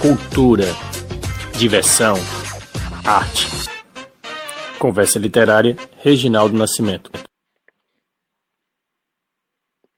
cultura, diversão, arte. Conversa Literária, Reginaldo Nascimento.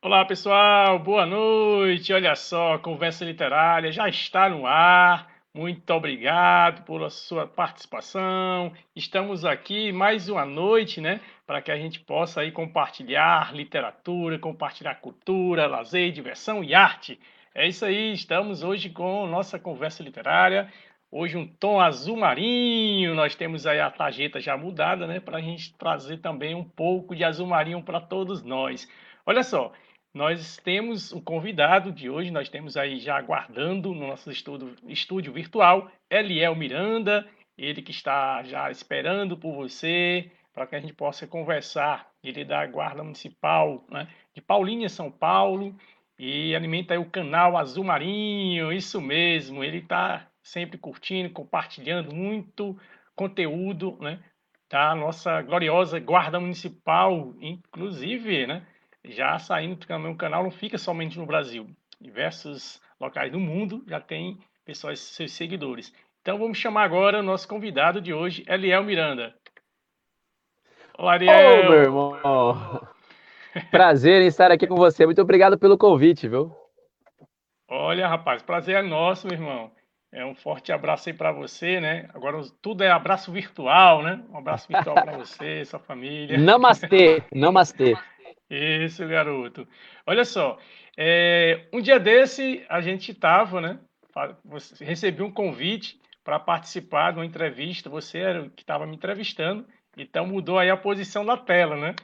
Olá pessoal, boa noite. Olha só, Conversa Literária já está no ar. Muito obrigado pela sua participação. Estamos aqui mais uma noite, né, para que a gente possa aí compartilhar literatura, compartilhar cultura, lazer, diversão e arte. É isso aí, estamos hoje com nossa conversa literária. Hoje um tom azul marinho, nós temos aí a tarjeta já mudada, né, para a gente trazer também um pouco de azul marinho para todos nós. Olha só, nós temos um convidado de hoje, nós temos aí já aguardando no nosso estudo, estúdio virtual, Eliel Miranda, ele que está já esperando por você, para que a gente possa conversar. Ele é da Guarda Municipal né, de Paulínia, São Paulo, e alimenta o canal Azul Marinho, isso mesmo. Ele está sempre curtindo, compartilhando muito conteúdo, né? Da nossa gloriosa Guarda Municipal, inclusive, né? Já saindo do canal, não fica somente no Brasil. Diversos locais do mundo já tem pessoas, seus seguidores. Então vamos chamar agora o nosso convidado de hoje, Eliel Miranda. Olá, Ariel. Ô, meu irmão. Prazer em estar aqui com você. Muito obrigado pelo convite, viu? Olha, rapaz, prazer é nosso, meu irmão. É um forte abraço aí para você, né? Agora tudo é abraço virtual, né? Um abraço virtual para você, sua família. Namastê, namastê. Isso, garoto. Olha só, é, um dia desse a gente tava, né? Recebi um convite para participar de uma entrevista. Você era o que estava me entrevistando, então mudou aí a posição da tela, né?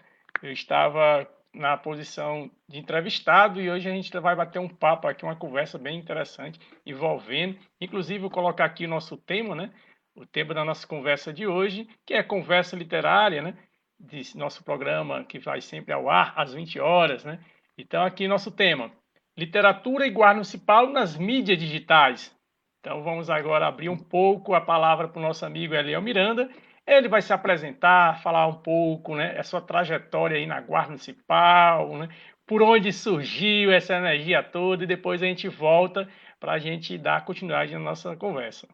Eu estava na posição de entrevistado e hoje a gente vai bater um papo aqui, uma conversa bem interessante, envolvendo, inclusive vou colocar aqui o nosso tema, né? O tema da nossa conversa de hoje, que é conversa literária, né? De nosso programa que vai sempre ao ar às 20 horas, né? Então aqui nosso tema, literatura e guarda municipal nas mídias digitais. Então vamos agora abrir um pouco a palavra para o nosso amigo Eliel Miranda ele vai se apresentar, falar um pouco, né, a sua trajetória aí na Guarda Municipal, né, por onde surgiu essa energia toda, e depois a gente volta para a gente dar continuidade na nossa conversa.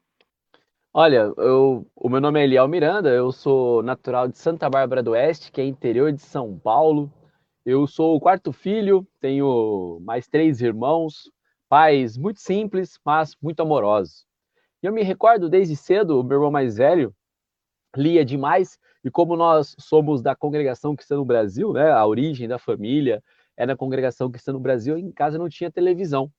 Olha, eu, o meu nome é Eliel Miranda, eu sou natural de Santa Bárbara do Oeste, que é interior de São Paulo. Eu sou o quarto filho, tenho mais três irmãos, pais muito simples, mas muito amorosos. E eu me recordo desde cedo, o meu irmão mais velho, lia demais, e como nós somos da congregação cristã no Brasil, né, a origem da família é na congregação cristã no Brasil, em casa não tinha televisão.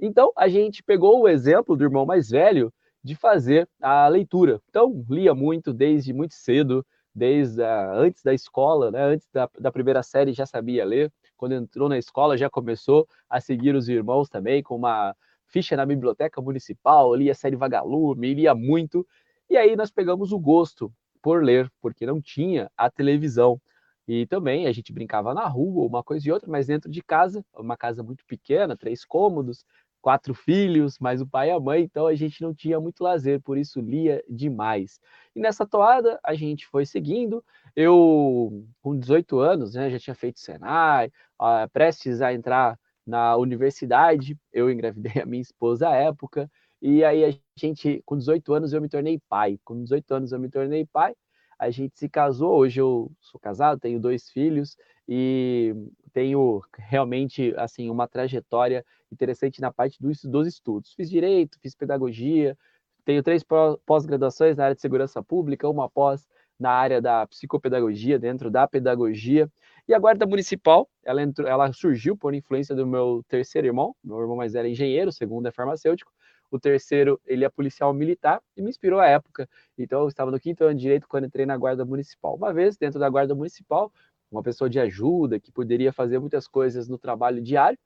Então, a gente pegou o exemplo do irmão mais velho de fazer a leitura. Então, lia muito desde muito cedo, desde a, antes da escola, né, antes da, da primeira série já sabia ler. Quando entrou na escola já começou a seguir os irmãos também com uma ficha na biblioteca municipal, lia a série Vagalume, lia muito. E aí nós pegamos o gosto por ler, porque não tinha a televisão. E também a gente brincava na rua, uma coisa e outra, mas dentro de casa, uma casa muito pequena, três cômodos, quatro filhos, mais o pai e a mãe, então a gente não tinha muito lazer, por isso lia demais. E nessa toada a gente foi seguindo. Eu, com 18 anos, né, já tinha feito Senai, uh, prestes a entrar na universidade, eu engravidei a minha esposa à época, e aí a gente, com 18 anos, eu me tornei pai. Com 18 anos eu me tornei pai. A gente se casou. Hoje eu sou casado, tenho dois filhos e tenho realmente assim uma trajetória interessante na parte dos, dos estudos. Fiz direito, fiz pedagogia, tenho três pós-graduações na área de segurança pública, uma pós na área da psicopedagogia, dentro da pedagogia. E a guarda municipal, ela, entrou, ela surgiu por influência do meu terceiro irmão, meu irmão mais velho é engenheiro, segundo é farmacêutico, o terceiro, ele é policial militar e me inspirou à época. Então, eu estava no quinto ano de direito quando entrei na Guarda Municipal. Uma vez, dentro da Guarda Municipal, uma pessoa de ajuda que poderia fazer muitas coisas no trabalho diário.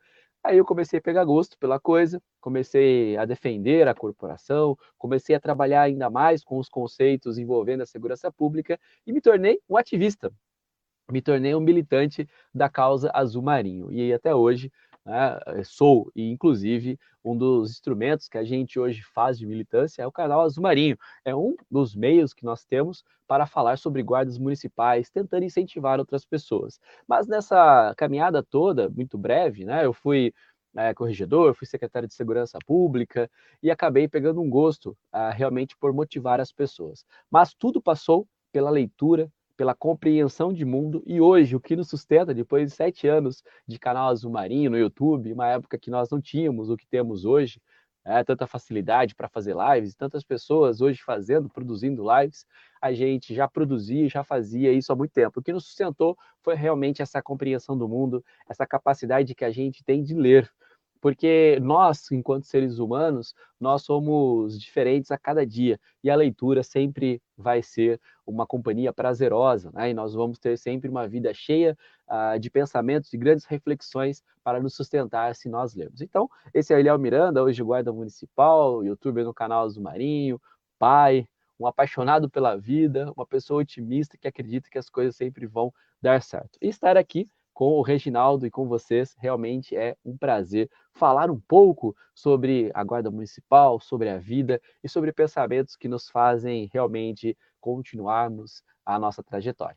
Aí eu comecei a pegar gosto pela coisa, comecei a defender a corporação, comecei a trabalhar ainda mais com os conceitos envolvendo a segurança pública e me tornei um ativista. Me tornei um militante da causa azul marinho. E até hoje né, eh, sou, e inclusive um dos instrumentos que a gente hoje faz de militância é o canal Azul Marinho. É um dos meios que nós temos para falar sobre guardas municipais, tentando incentivar outras pessoas. Mas nessa caminhada toda, muito breve, né, eu fui é, corregedor, fui secretário de Segurança Pública e acabei pegando um gosto uh, realmente por motivar as pessoas. Mas tudo passou pela leitura, pela compreensão de mundo e hoje o que nos sustenta, depois de sete anos de canal Azul Marinho no YouTube, uma época que nós não tínhamos o que temos hoje, é, tanta facilidade para fazer lives, tantas pessoas hoje fazendo, produzindo lives, a gente já produzia, já fazia isso há muito tempo. O que nos sustentou foi realmente essa compreensão do mundo, essa capacidade que a gente tem de ler, porque nós, enquanto seres humanos, nós somos diferentes a cada dia e a leitura sempre vai ser uma companhia prazerosa, né? E nós vamos ter sempre uma vida cheia uh, de pensamentos, de grandes reflexões para nos sustentar se nós lermos. Então, esse é o Eliel Miranda, hoje guarda municipal, youtuber no canal Azul Marinho, pai, um apaixonado pela vida, uma pessoa otimista que acredita que as coisas sempre vão dar certo. E estar aqui com o Reginaldo e com vocês. Realmente é um prazer falar um pouco sobre a Guarda Municipal, sobre a vida e sobre pensamentos que nos fazem realmente continuarmos a nossa trajetória.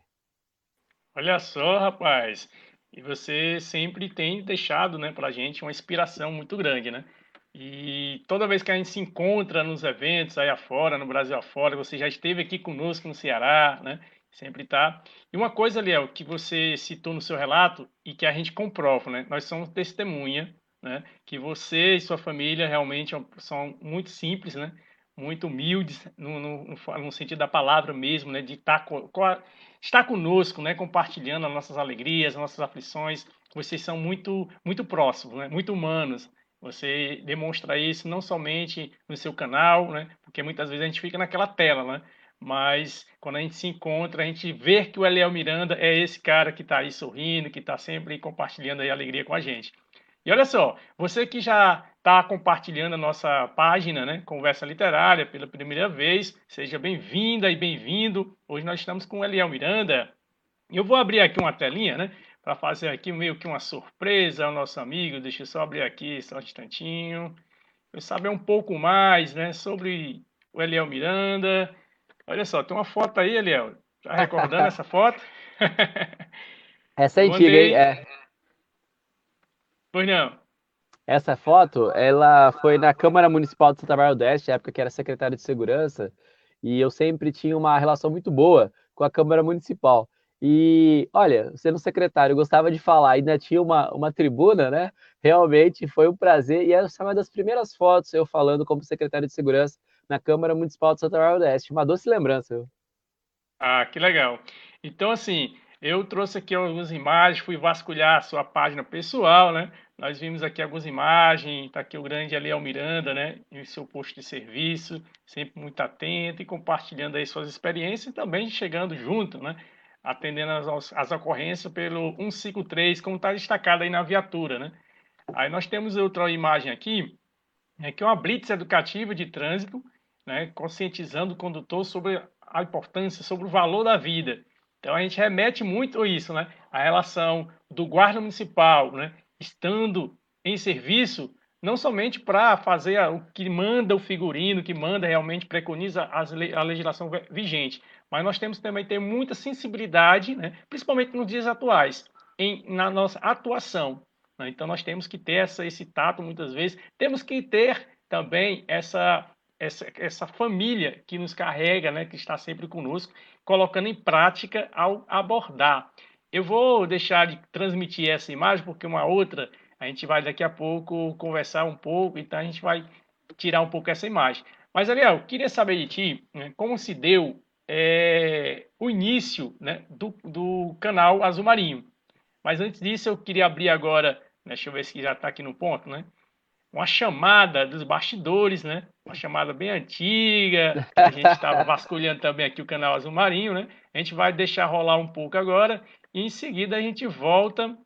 Olha só, rapaz, e você sempre tem deixado né, para a gente uma inspiração muito grande, né? E toda vez que a gente se encontra nos eventos aí afora, no Brasil afora, você já esteve aqui conosco no Ceará, né? Sempre tá. E uma coisa, Liel, que você citou no seu relato e que a gente comprova, né? Nós somos testemunha, né? Que você e sua família realmente são muito simples, né? Muito humildes no, no, no sentido da palavra mesmo, né? De estar, tá estar conosco, né? Compartilhando as nossas alegrias, as nossas aflições. Vocês são muito, muito próximos, né? Muito humanos. Você demonstra isso não somente no seu canal, né? Porque muitas vezes a gente fica naquela tela, né? Mas quando a gente se encontra, a gente vê que o Eliel Miranda é esse cara que está aí sorrindo, que está sempre compartilhando aí alegria com a gente. E olha só, você que já está compartilhando a nossa página, né, Conversa Literária, pela primeira vez, seja bem-vinda e bem-vindo. Hoje nós estamos com o Eliel Miranda. Eu vou abrir aqui uma telinha, né, para fazer aqui meio que uma surpresa ao nosso amigo. Deixa eu só abrir aqui só um instantinho. Eu saber um pouco mais, né, sobre o Eliel Miranda Olha só, tem uma foto aí, Eliel. Tá recordando essa foto? Essa é antiga, hein? É. Pois não. Essa foto, ela foi na Câmara Municipal de Santa Bárbara do Oeste, época que era secretário de Segurança, e eu sempre tinha uma relação muito boa com a Câmara Municipal. E, olha, sendo secretário, eu gostava de falar, ainda tinha uma, uma tribuna, né? Realmente foi um prazer, e essa é uma das primeiras fotos eu falando como secretário de Segurança na Câmara Municipal de Santa Bárbara do Oeste. Uma doce lembrança. Viu? Ah, que legal. Então, assim, eu trouxe aqui algumas imagens, fui vasculhar a sua página pessoal, né? Nós vimos aqui algumas imagens, está aqui o grande Aliel Miranda, né? Em seu posto de serviço, sempre muito atento e compartilhando aí suas experiências e também chegando junto, né? Atendendo as, as ocorrências pelo 153, como está destacado aí na viatura, né? Aí nós temos outra imagem aqui, né, que é uma blitz educativa de trânsito, né, conscientizando o condutor sobre a importância, sobre o valor da vida. Então a gente remete muito a isso, né? A relação do guarda municipal, né, estando em serviço, não somente para fazer o que manda o figurino, que manda realmente preconiza a legislação vigente, mas nós temos também ter muita sensibilidade, né, principalmente nos dias atuais, em, na nossa atuação. Né? Então nós temos que ter essa, esse tato muitas vezes, temos que ter também essa essa, essa família que nos carrega, né, que está sempre conosco, colocando em prática ao abordar. Eu vou deixar de transmitir essa imagem, porque uma outra a gente vai daqui a pouco conversar um pouco, então a gente vai tirar um pouco essa imagem. Mas, Ariel, queria saber de ti né, como se deu é, o início né, do, do canal Azul Marinho. Mas antes disso, eu queria abrir agora, né, deixa eu ver se já está aqui no ponto, né? Uma chamada dos bastidores, né? Uma chamada bem antiga. A gente estava vasculhando também aqui o canal Azul Marinho, né? A gente vai deixar rolar um pouco agora e em seguida a gente volta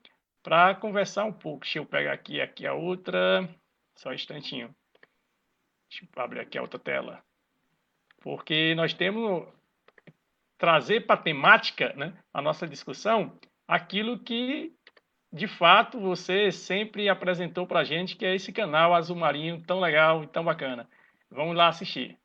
para conversar um pouco. Deixa eu pegar aqui, aqui a outra. Só um instantinho. Deixa eu abrir aqui a outra tela. Porque nós temos trazer para a temática, né, a nossa discussão, aquilo que de fato, você sempre apresentou para a gente que é esse canal Azul Marinho tão legal e tão bacana. Vamos lá assistir.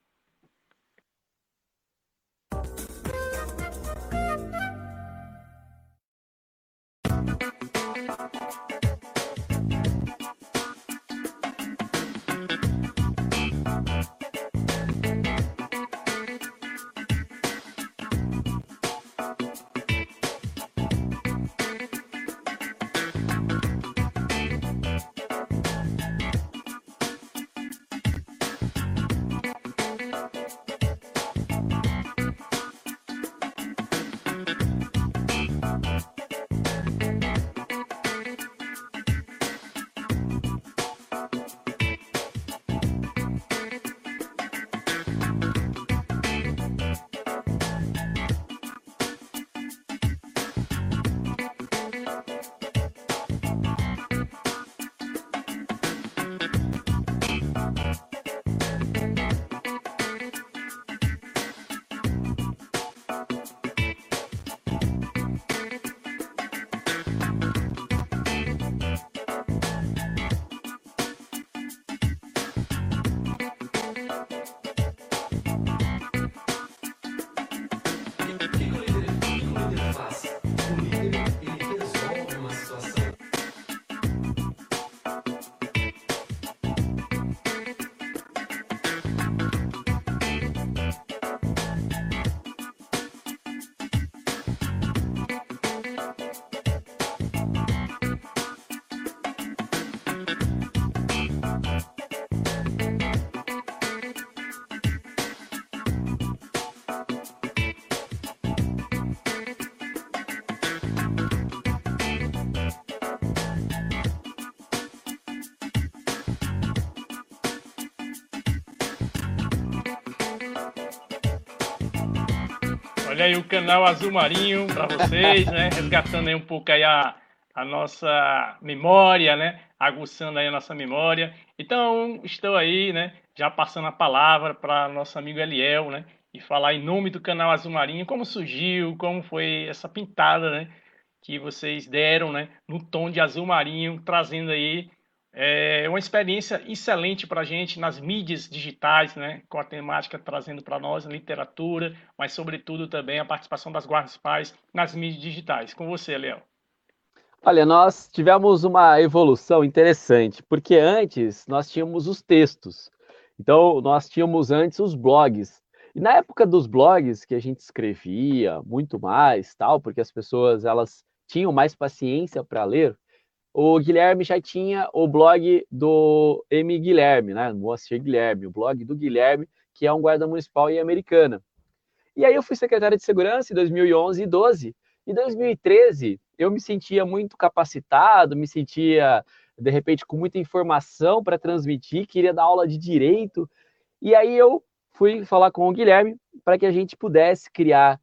Olha aí o canal Azul Marinho para vocês, né? Resgatando aí um pouco aí a, a nossa memória, né? Aguçando aí a nossa memória. Então, estou aí, né? Já passando a palavra para nosso amigo Eliel, né? E falar em nome do canal Azul Marinho, como surgiu, como foi essa pintada, né? Que vocês deram, né? No tom de azul marinho, trazendo aí é uma experiência excelente para a gente nas mídias digitais, né, com a temática trazendo para nós literatura, mas sobretudo também a participação das guardas pais nas mídias digitais. Com você, Léo. Olha, nós tivemos uma evolução interessante, porque antes nós tínhamos os textos. Então, nós tínhamos antes os blogs. E na época dos blogs, que a gente escrevia muito mais, tal, porque as pessoas elas tinham mais paciência para ler, o Guilherme já tinha o blog do M. Guilherme, né? Moacir Guilherme, o blog do Guilherme, que é um guarda municipal em Americana. E aí eu fui secretário de segurança em 2011 e 12. Em 2013, eu me sentia muito capacitado, me sentia, de repente, com muita informação para transmitir, queria dar aula de direito. E aí eu fui falar com o Guilherme para que a gente pudesse criar,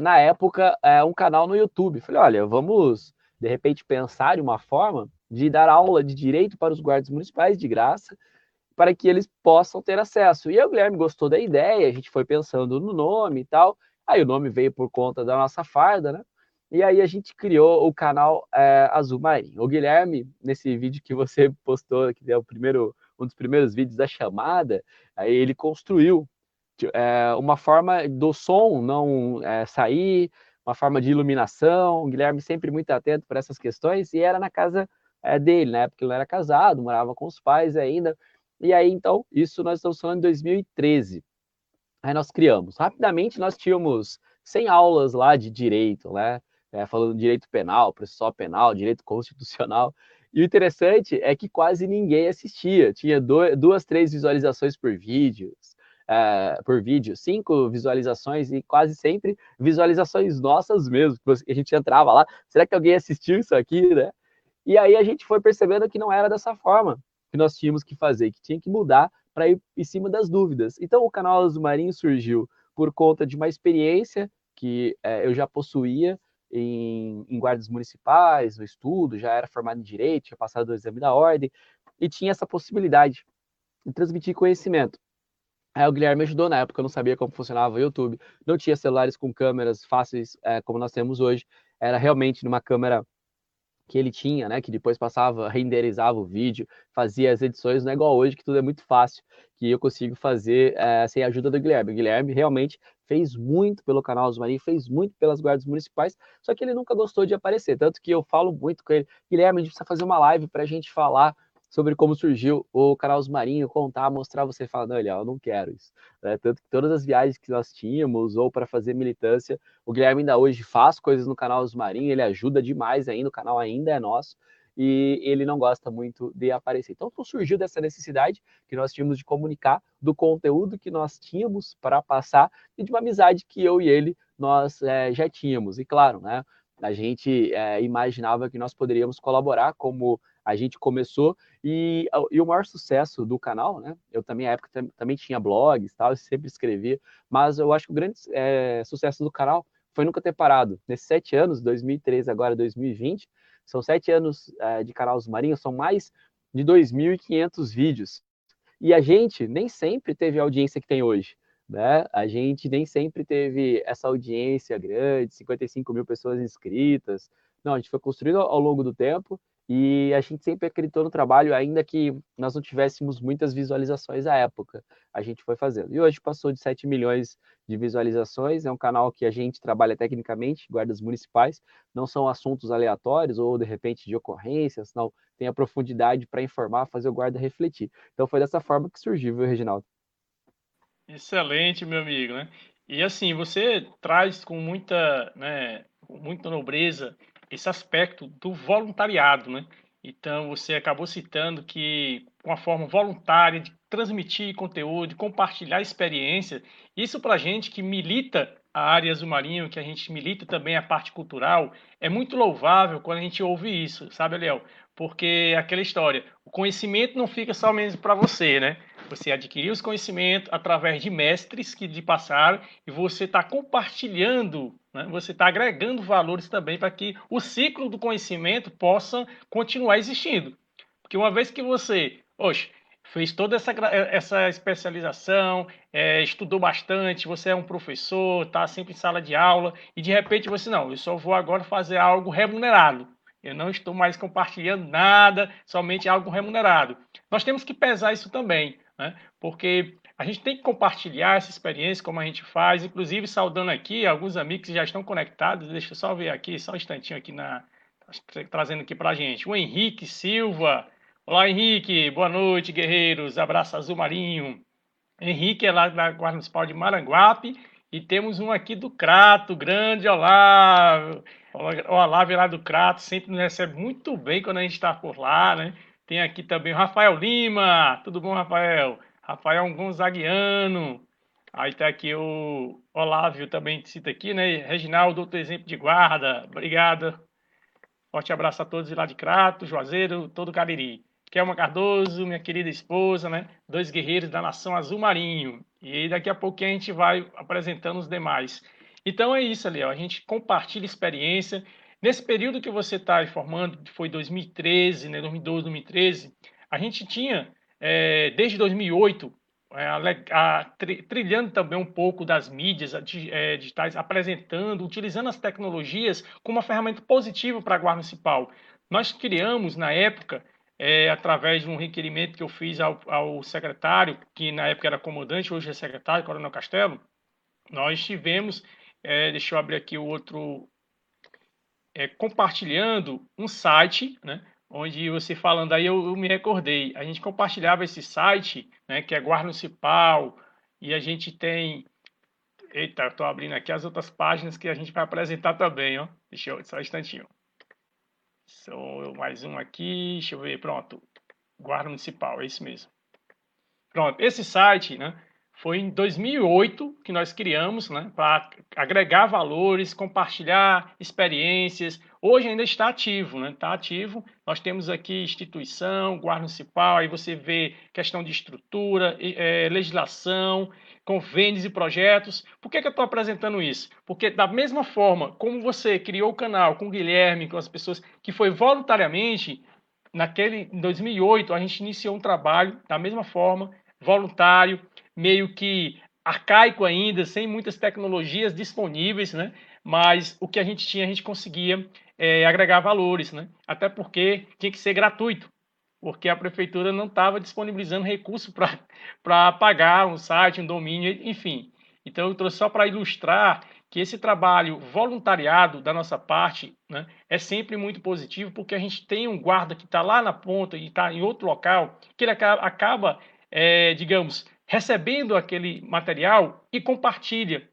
na época, é, um canal no YouTube. Falei, olha, vamos de repente pensar em uma forma de dar aula de direito para os guardas municipais de graça, para que eles possam ter acesso. E o Guilherme gostou da ideia, a gente foi pensando no nome e tal. Aí o nome veio por conta da nossa farda, né? E aí a gente criou o canal é, Azul Marinho. O Guilherme, nesse vídeo que você postou, que é o primeiro, um dos primeiros vídeos da chamada, aí ele construiu é, uma forma do som não é, sair, uma forma de iluminação. O Guilherme sempre muito atento para essas questões e era na casa é, dele, na né? época ele era casado, morava com os pais ainda. E aí, então, isso nós estamos falando em 2013. Aí nós criamos. Rapidamente nós tínhamos 100 aulas lá de direito, né? É, falando direito penal, processual penal, direito constitucional. E o interessante é que quase ninguém assistia. Tinha duas, três visualizações por vídeos uh, por vídeo, cinco visualizações e quase sempre visualizações nossas mesmo, a gente entrava lá, será que alguém assistiu isso aqui, né? E aí a gente foi percebendo que não era dessa forma que nós tínhamos que fazer, que tinha que mudar para ir em cima das dúvidas. Então o canal Azul Marinho surgiu por conta de uma experiência que é, eu já possuía em, em, guardas municipais, no estudo, já era formado em direito, tinha passado o exame da ordem, e tinha essa possibilidade de transmitir conhecimento. Aí o Guilherme ajudou na época, eu não sabia como funcionava o YouTube, não tinha celulares com câmeras fáceis é, como nós temos hoje, era realmente numa câmera que ele tinha, né, que depois passava, renderizava o vídeo, fazia as edições, não é igual hoje que tudo é muito fácil, que eu consigo fazer é, sem a ajuda do Guilherme. O Guilherme realmente fez muito pelo canal dos Marinho, fez muito pelas guardas municipais, só que ele nunca gostou de aparecer, tanto que eu falo muito com ele, Guilherme, a gente precisa fazer uma live para a gente falar sobre como surgiu o canal Marinho, contar, mostrar, você fala, não, Eliel, eu não quero isso. É, tanto que todas as viagens que nós tínhamos, ou para fazer militância, o Guilherme ainda hoje faz coisas no canal Marinho, ele ajuda demais ainda, o canal ainda é nosso, e ele não gosta muito de aparecer. Então, surgiu dessa necessidade que nós tínhamos de comunicar do conteúdo que nós tínhamos para passar e de uma amizade que eu e ele nós é, já tínhamos. E claro, né, a gente é, imaginava que nós poderíamos colaborar como a gente começou e, e, o maior sucesso do canal, né? Eu também, na época, também tinha blogs, tal, eu sempre escrevia, mas eu acho que o grande é, sucesso do canal foi nunca ter parado. Nesses sete anos, 2013 agora 2020, são sete anos é, de canal Marinho, são mais de 2.500 vídeos. E a gente nem sempre teve a audiência que tem hoje. Né? A gente nem sempre teve essa audiência grande, 55 mil pessoas inscritas. Não, a gente foi construindo ao longo do tempo e a gente sempre acreditou no trabalho, ainda que nós não tivéssemos muitas visualizações à época. A gente foi fazendo. E hoje passou de 7 milhões de visualizações. É um canal que a gente trabalha tecnicamente, guardas municipais. Não são assuntos aleatórios ou, de repente, de ocorrências. Não, tem a profundidade para informar, fazer o guarda refletir. Então foi dessa forma que surgiu, viu, Reginaldo? Excelente, meu amigo, né? E assim, você traz com muita, né, muita nobreza esse aspecto do voluntariado, né? Então, você acabou citando que, com a forma voluntária de transmitir conteúdo, de compartilhar experiência, isso para gente que milita a área azul marinho, que a gente milita também a parte cultural, é muito louvável quando a gente ouve isso, sabe, Léo? Porque aquela história, o conhecimento não fica somente para você, né? Você adquiriu os conhecimentos através de mestres que lhe passaram e você está compartilhando, né? você está agregando valores também para que o ciclo do conhecimento possa continuar existindo. Porque uma vez que você, oxe, fez toda essa, essa especialização, é, estudou bastante, você é um professor, está sempre em sala de aula, e de repente você, não, eu só vou agora fazer algo remunerado. Eu não estou mais compartilhando nada, somente algo remunerado. Nós temos que pesar isso também, né? porque a gente tem que compartilhar essa experiência, como a gente faz, inclusive saudando aqui alguns amigos que já estão conectados, deixa eu só ver aqui, só um instantinho aqui, na, trazendo aqui para a gente. O Henrique Silva, Olá, Henrique. Boa noite, guerreiros. Abraço azul marinho. Henrique é lá da Guarda Municipal de Maranguape. E temos um aqui do Crato, grande Olá. Olá, lá do Crato, sempre nos recebe muito bem quando a gente está por lá, né? Tem aqui também o Rafael Lima. Tudo bom, Rafael? Rafael é um Gonzaguiano. Aí tá aqui o Olávio também cita aqui, né? Reginaldo, outro exemplo de guarda. Obrigado. Forte abraço a todos de lá de Crato, Juazeiro, todo o Cariri. Kelma Cardoso, minha querida esposa, né? Dois guerreiros da nação azul marinho. E daqui a pouquinho a gente vai apresentando os demais. Então é isso, ó. a gente compartilha experiência. Nesse período que você está formando, foi 2013, né? 2012, 2013, a gente tinha, é, desde 2008, é, a, a, trilhando também um pouco das mídias é, digitais, apresentando, utilizando as tecnologias como uma ferramenta positiva para a Guarda Municipal. Nós criamos, na época, é, através de um requerimento que eu fiz ao, ao, secretário, que na época era comandante, hoje é secretário, Coronel Castelo, nós tivemos, é, deixa eu abrir aqui o outro, é, compartilhando um site, né, onde você falando aí, eu, eu, me recordei, a gente compartilhava esse site, né, que é Guarda Municipal, e a gente tem, eita, estou abrindo aqui as outras páginas que a gente vai apresentar também, ó, deixa eu, só um instantinho. Sou mais um aqui, deixa eu ver, pronto. Guarda Municipal, é isso mesmo. Pronto, esse site, né, foi em 2008 que nós criamos, né, para agregar valores, compartilhar experiências. Hoje ainda está ativo, né, está ativo. Nós temos aqui instituição, guarda municipal, aí você vê questão de estrutura, é, legislação, convênios e projetos. Por que, que eu estou apresentando isso? Porque da mesma forma como você criou o canal com o Guilherme, com as pessoas que foi voluntariamente, naquele em 2008 a gente iniciou um trabalho da mesma forma, voluntário, meio que arcaico ainda, sem muitas tecnologias disponíveis, né? Mas o que a gente tinha, a gente conseguia é, agregar valores, né? Até porque tinha que ser gratuito porque a prefeitura não estava disponibilizando recurso para pagar um site, um domínio, enfim. Então, eu trouxe só para ilustrar que esse trabalho voluntariado da nossa parte né, é sempre muito positivo, porque a gente tem um guarda que está lá na ponta e está em outro local, que ele acaba, é, digamos, recebendo aquele material e compartilha.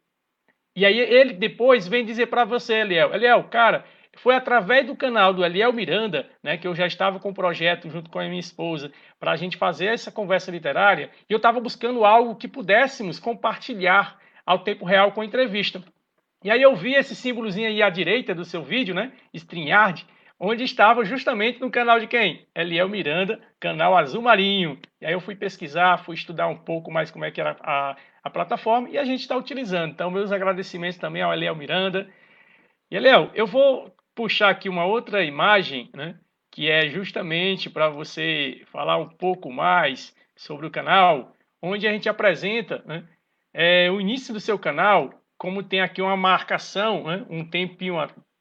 E aí ele depois vem dizer para você, Eliel, Eliel, cara, foi através do canal do Eliel Miranda, né, que eu já estava com o um projeto junto com a minha esposa, para a gente fazer essa conversa literária, e eu estava buscando algo que pudéssemos compartilhar ao tempo real com a entrevista. E aí eu vi esse símbolozinho aí à direita do seu vídeo, né, StreamYard, onde estava justamente no canal de quem? Eliel Miranda, canal Azul Marinho. E aí eu fui pesquisar, fui estudar um pouco mais como é que era a, a plataforma, e a gente está utilizando. Então, meus agradecimentos também ao Eliel Miranda. E, Eliel, eu vou puxar aqui uma outra imagem, né, que é justamente para você falar um pouco mais sobre o canal, onde a gente apresenta né, é, o início do seu canal, como tem aqui uma marcação, né, um tempinho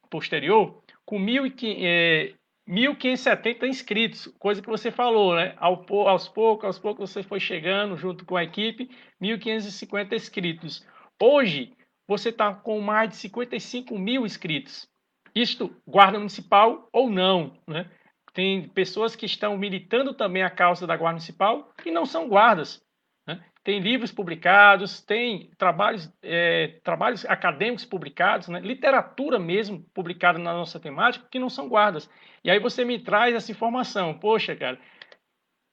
posterior, com 1.570 é, inscritos, coisa que você falou, né? Ao, aos poucos, aos poucos você foi chegando junto com a equipe, 1.550 inscritos. Hoje, você está com mais de 55 mil inscritos isto guarda municipal ou não, né? Tem pessoas que estão militando também a causa da guarda municipal e não são guardas. Né? Tem livros publicados, tem trabalhos, é, trabalhos acadêmicos publicados, né? literatura mesmo publicada na nossa temática que não são guardas. E aí você me traz essa informação. Poxa, cara,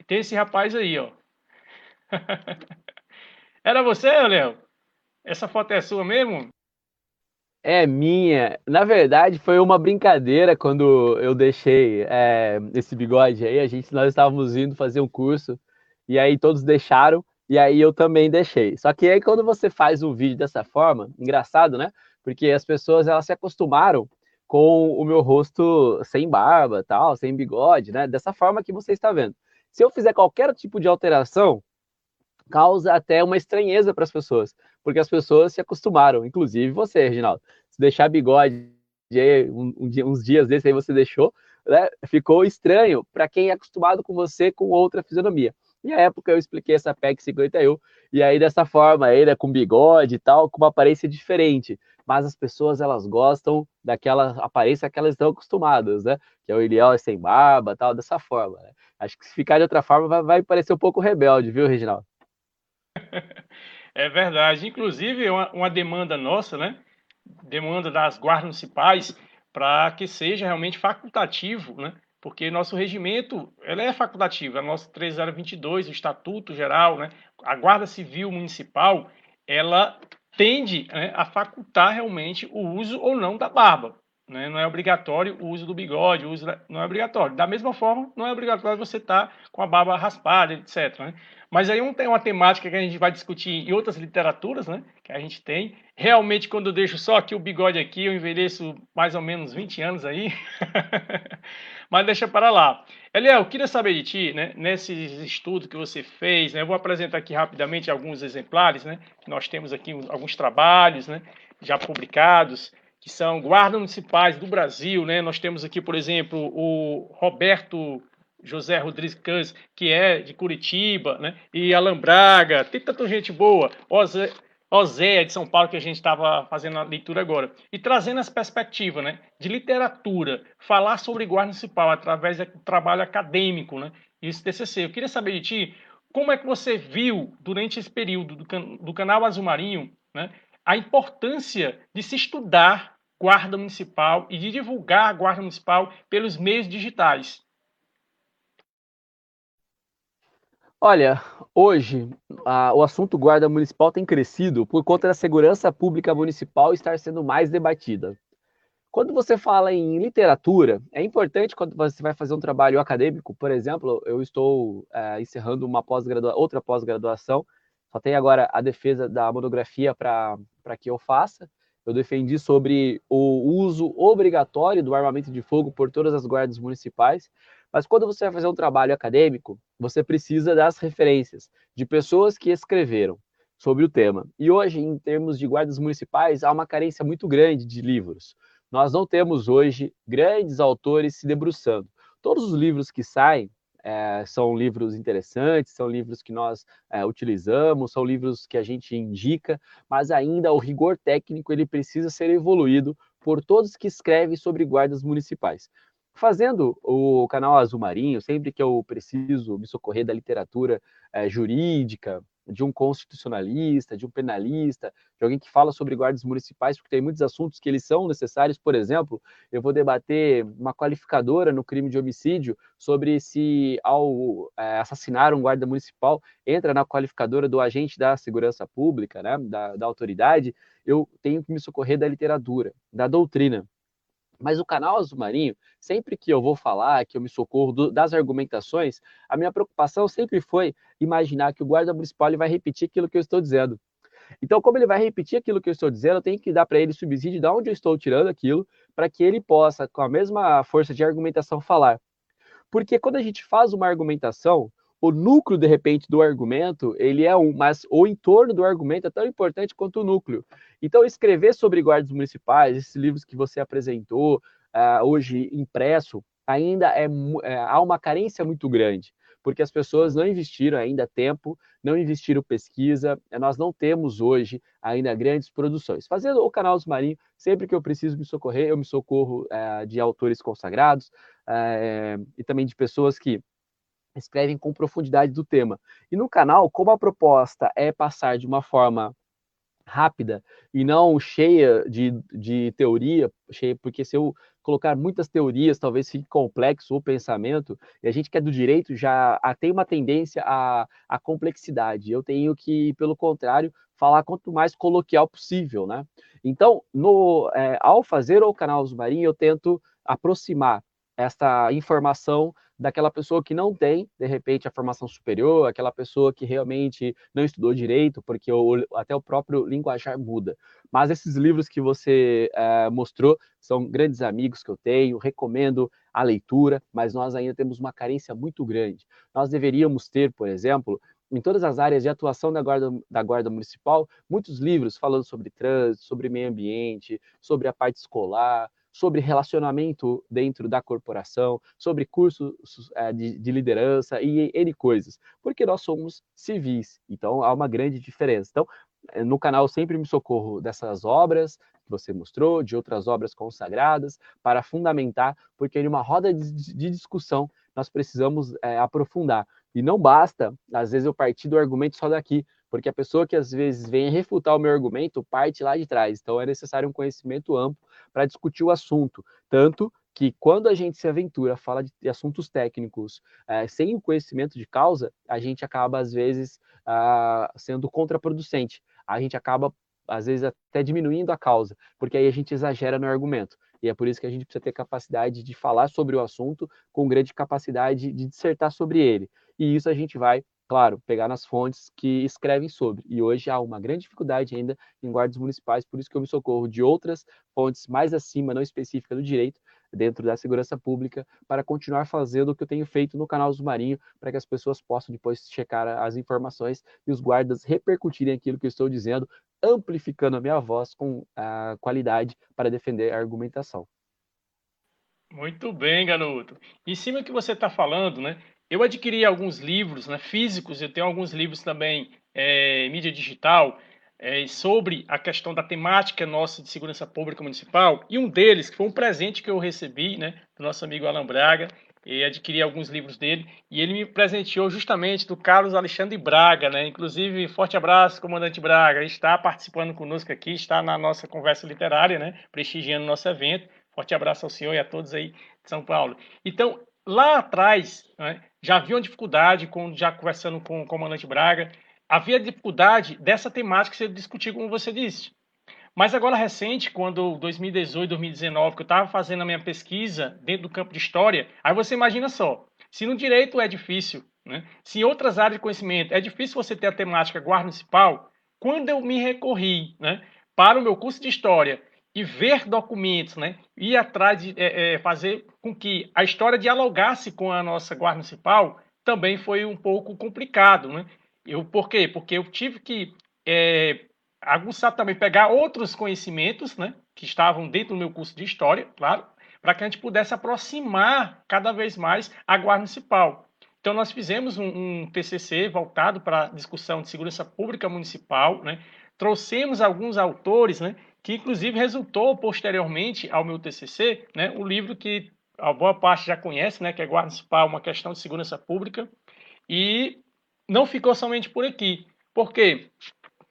tem esse rapaz aí, ó. Era você, Léo? Essa foto é sua mesmo? É minha. Na verdade, foi uma brincadeira quando eu deixei é, esse bigode aí. A gente, nós estávamos indo fazer um curso e aí todos deixaram, e aí eu também deixei. Só que aí quando você faz um vídeo dessa forma, engraçado, né? Porque as pessoas elas se acostumaram com o meu rosto sem barba, tal, sem bigode, né? Dessa forma que você está vendo. Se eu fizer qualquer tipo de alteração, causa até uma estranheza para as pessoas, porque as pessoas se acostumaram, inclusive você, Reginaldo. Se deixar bigode um, um, uns dias desses aí você deixou, né? Ficou estranho para quem é acostumado com você com outra fisionomia. E à época eu expliquei essa PEC 51, e aí dessa forma, aí, né, com bigode e tal, com uma aparência diferente. Mas as pessoas, elas gostam daquela aparência que elas estão acostumadas, né? Que é o Eliel sem barba tal, dessa forma. Né? Acho que se ficar de outra forma vai, vai parecer um pouco rebelde, viu, Reginaldo? É verdade. Inclusive, uma, uma demanda nossa, né? Demanda das guardas municipais para que seja realmente facultativo, né? Porque nosso regimento, ela é facultativo, a nossa 3022, o Estatuto Geral, né? A Guarda Civil Municipal, ela tende né, a facultar realmente o uso ou não da barba. Né? Não é obrigatório o uso do bigode, o uso da... não é obrigatório. Da mesma forma, não é obrigatório você estar tá com a barba raspada, etc. Né? Mas aí tem uma temática que a gente vai discutir em outras literaturas, né? Que a gente tem. Realmente, quando eu deixo só aqui o bigode aqui, eu envelheço mais ou menos 20 anos aí. Mas deixa para lá. Eliel, eu queria saber de ti, né? Nesse estudo que você fez, né? Eu vou apresentar aqui rapidamente alguns exemplares, né? Nós temos aqui alguns trabalhos, né? Já publicados que são guardas municipais do Brasil, né? Nós temos aqui, por exemplo, o Roberto José Rodrigues Cans, que é de Curitiba, né? E Alan Braga, tem tanta gente boa, Ozé, de São Paulo, que a gente estava fazendo a leitura agora. E trazendo essa perspectiva, né? De literatura, falar sobre guarda municipal através do trabalho acadêmico, né? E esse TCC. Eu queria saber de ti, como é que você viu, durante esse período do, can do canal Azul Marinho, né? A importância de se estudar guarda municipal e de divulgar a guarda municipal pelos meios digitais. Olha, hoje a, o assunto guarda municipal tem crescido por conta da segurança pública municipal estar sendo mais debatida. Quando você fala em literatura, é importante quando você vai fazer um trabalho acadêmico, por exemplo, eu estou é, encerrando uma pós outra pós-graduação, só tem agora a defesa da monografia para que eu faça. Eu defendi sobre o uso obrigatório do armamento de fogo por todas as guardas municipais. Mas quando você vai fazer um trabalho acadêmico, você precisa das referências de pessoas que escreveram sobre o tema. E hoje, em termos de guardas municipais, há uma carência muito grande de livros. Nós não temos hoje grandes autores se debruçando. Todos os livros que saem é, são livros interessantes, são livros que nós é, utilizamos, são livros que a gente indica, mas ainda o rigor técnico ele precisa ser evoluído por todos que escrevem sobre guardas municipais. Fazendo o canal Azul Marinho, sempre que eu preciso me socorrer da literatura é, jurídica, de um constitucionalista, de um penalista, de alguém que fala sobre guardas municipais, porque tem muitos assuntos que eles são necessários. Por exemplo, eu vou debater uma qualificadora no crime de homicídio sobre se, ao é, assassinar um guarda municipal, entra na qualificadora do agente da segurança pública, né, da, da autoridade, eu tenho que me socorrer da literatura, da doutrina. Mas o canal Azul Marinho, sempre que eu vou falar, que eu me socorro do, das argumentações, a minha preocupação sempre foi imaginar que o guarda municipal ele vai repetir aquilo que eu estou dizendo. Então, como ele vai repetir aquilo que eu estou dizendo, eu tenho que dar para ele subsídio de onde eu estou tirando aquilo, para que ele possa, com a mesma força de argumentação, falar. Porque quando a gente faz uma argumentação, o núcleo, de repente, do argumento, ele é um, mas o entorno do argumento é tão importante quanto o núcleo. Então, escrever sobre guardas municipais, esses livros que você apresentou, uh, hoje impresso, ainda é, é, há uma carência muito grande, porque as pessoas não investiram ainda tempo, não investiram pesquisa, nós não temos hoje ainda grandes produções. Fazendo o canal dos Marinho, sempre que eu preciso me socorrer, eu me socorro uh, de autores consagrados uh, e também de pessoas que escrevem com profundidade do tema. E no canal, como a proposta é passar de uma forma rápida e não cheia de, de teoria, cheia, porque se eu colocar muitas teorias, talvez fique complexo o pensamento, e a gente que é do direito já tem uma tendência à, à complexidade. Eu tenho que, pelo contrário, falar quanto mais coloquial possível, né? Então, no, é, ao fazer o canal Zumarim, eu tento aproximar esta informação daquela pessoa que não tem, de repente, a formação superior, aquela pessoa que realmente não estudou direito, porque o, até o próprio linguajar muda. Mas esses livros que você é, mostrou são grandes amigos que eu tenho, recomendo a leitura, mas nós ainda temos uma carência muito grande. Nós deveríamos ter, por exemplo, em todas as áreas de atuação da Guarda, da Guarda Municipal, muitos livros falando sobre trânsito, sobre meio ambiente, sobre a parte escolar, sobre relacionamento dentro da corporação, sobre cursos é, de, de, liderança e N coisas, porque nós somos civis, então há uma grande diferença. Então, eh, no canal sempre me socorro dessas obras você mostrou, de outras obras consagradas, para fundamentar, porque em uma roda de, de discussão nós precisamos é, aprofundar. E não basta, às vezes, eu partir do argumento só daqui, porque a pessoa que às vezes vem refutar o meu argumento parte lá de trás. Então é necessário um conhecimento amplo para discutir o assunto. Tanto que quando a gente se aventura, fala de assuntos técnicos é, sem o conhecimento de causa, a gente acaba, às vezes, ah, sendo contraproducente. A gente acaba, às vezes, até diminuindo a causa, porque aí a gente exagera no argumento. E é por isso que a gente precisa ter capacidade de falar sobre o assunto com grande capacidade de dissertar sobre ele. E isso a gente vai claro, pegar nas fontes que escrevem sobre. E hoje há uma grande dificuldade ainda em guardas municipais, por isso que eu me socorro de outras fontes mais acima, não específicas do direito, dentro da segurança pública, para continuar fazendo o que eu tenho feito no canal do Marinho, para que as pessoas possam depois checar as informações e os guardas repercutirem aquilo que eu estou dizendo, amplificando a minha voz com a qualidade para defender a argumentação. Muito bem, garoto. Em cima do que você está falando, né? Eu adquiri alguns livros né, físicos, eu tenho alguns livros também é, mídia digital é, sobre a questão da temática nossa de segurança pública municipal, e um deles, que foi um presente que eu recebi né, do nosso amigo Alan Braga, e adquiri alguns livros dele, e ele me presenteou justamente do Carlos Alexandre Braga, né? Inclusive, forte abraço, comandante Braga, está participando conosco aqui, está na nossa conversa literária, né? Prestigiando o nosso evento. Forte abraço ao senhor e a todos aí de São Paulo. Então, lá atrás, né, já havia uma dificuldade, com, já conversando com o comandante Braga, havia dificuldade dessa temática ser discutida, como você disse. Mas agora recente, quando 2018, 2019, que eu estava fazendo a minha pesquisa dentro do campo de história, aí você imagina só, se no direito é difícil, né? se em outras áreas de conhecimento é difícil você ter a temática guarda municipal, quando eu me recorri né, para o meu curso de história e ver documentos, né, ir atrás de é, é, fazer com que a história dialogasse com a nossa guarda municipal, também foi um pouco complicado, né? Eu, por quê? Porque eu tive que é, aguçar também, pegar outros conhecimentos, né, que estavam dentro do meu curso de história, claro, para que a gente pudesse aproximar cada vez mais a guarda municipal. Então, nós fizemos um, um TCC voltado para a discussão de segurança pública municipal, né? trouxemos alguns autores né, que inclusive resultou posteriormente ao meu TCC, né, o livro que a boa parte já conhece, né, que é Guarda Municipal, uma questão de segurança pública, e não ficou somente por aqui. Por quê?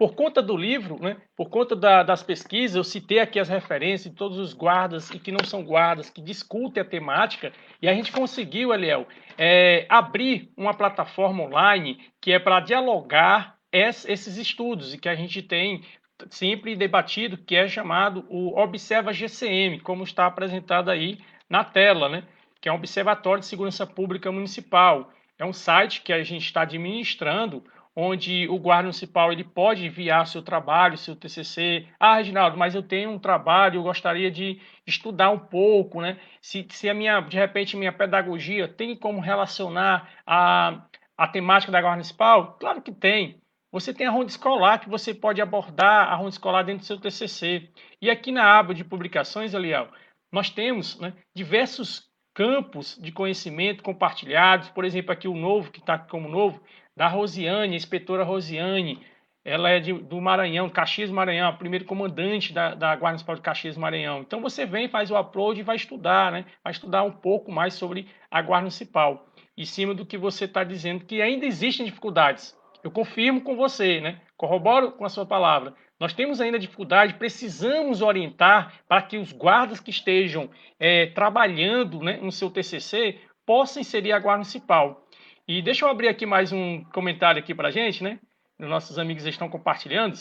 Por conta do livro, né, por conta da, das pesquisas, eu citei aqui as referências de todos os guardas e que não são guardas, que discutem a temática, e a gente conseguiu, Eliel, é, abrir uma plataforma online que é para dialogar esses estudos e que a gente tem sempre debatido, que é chamado o Observa GCM, como está apresentado aí na tela, né? que é um Observatório de Segurança Pública Municipal. É um site que a gente está administrando, onde o guarda municipal ele pode enviar seu trabalho, seu TCC. Ah, Reginaldo, mas eu tenho um trabalho, eu gostaria de estudar um pouco, né? Se, se a minha, de repente, minha pedagogia tem como relacionar a, a temática da guarda municipal? Claro que tem. Você tem a ronda escolar, que você pode abordar a ronda escolar dentro do seu TCC. E aqui na aba de publicações, Eliel, nós temos né, diversos campos de conhecimento compartilhados. Por exemplo, aqui o novo, que está como novo, da Rosiane, a inspetora Rosiane. Ela é de, do Maranhão, Caxias Maranhão, a primeiro comandante da, da Guarda Municipal de Caxias Maranhão. Então você vem, faz o upload e vai estudar, né? Vai estudar um pouco mais sobre a Guarda Municipal. Em cima do que você está dizendo, que ainda existem dificuldades eu confirmo com você, né? corroboro com a sua palavra. Nós temos ainda dificuldade, precisamos orientar para que os guardas que estejam é, trabalhando né, no seu TCC possam inserir a guarda municipal. E deixa eu abrir aqui mais um comentário aqui para a gente, né? Nossos amigos estão compartilhando.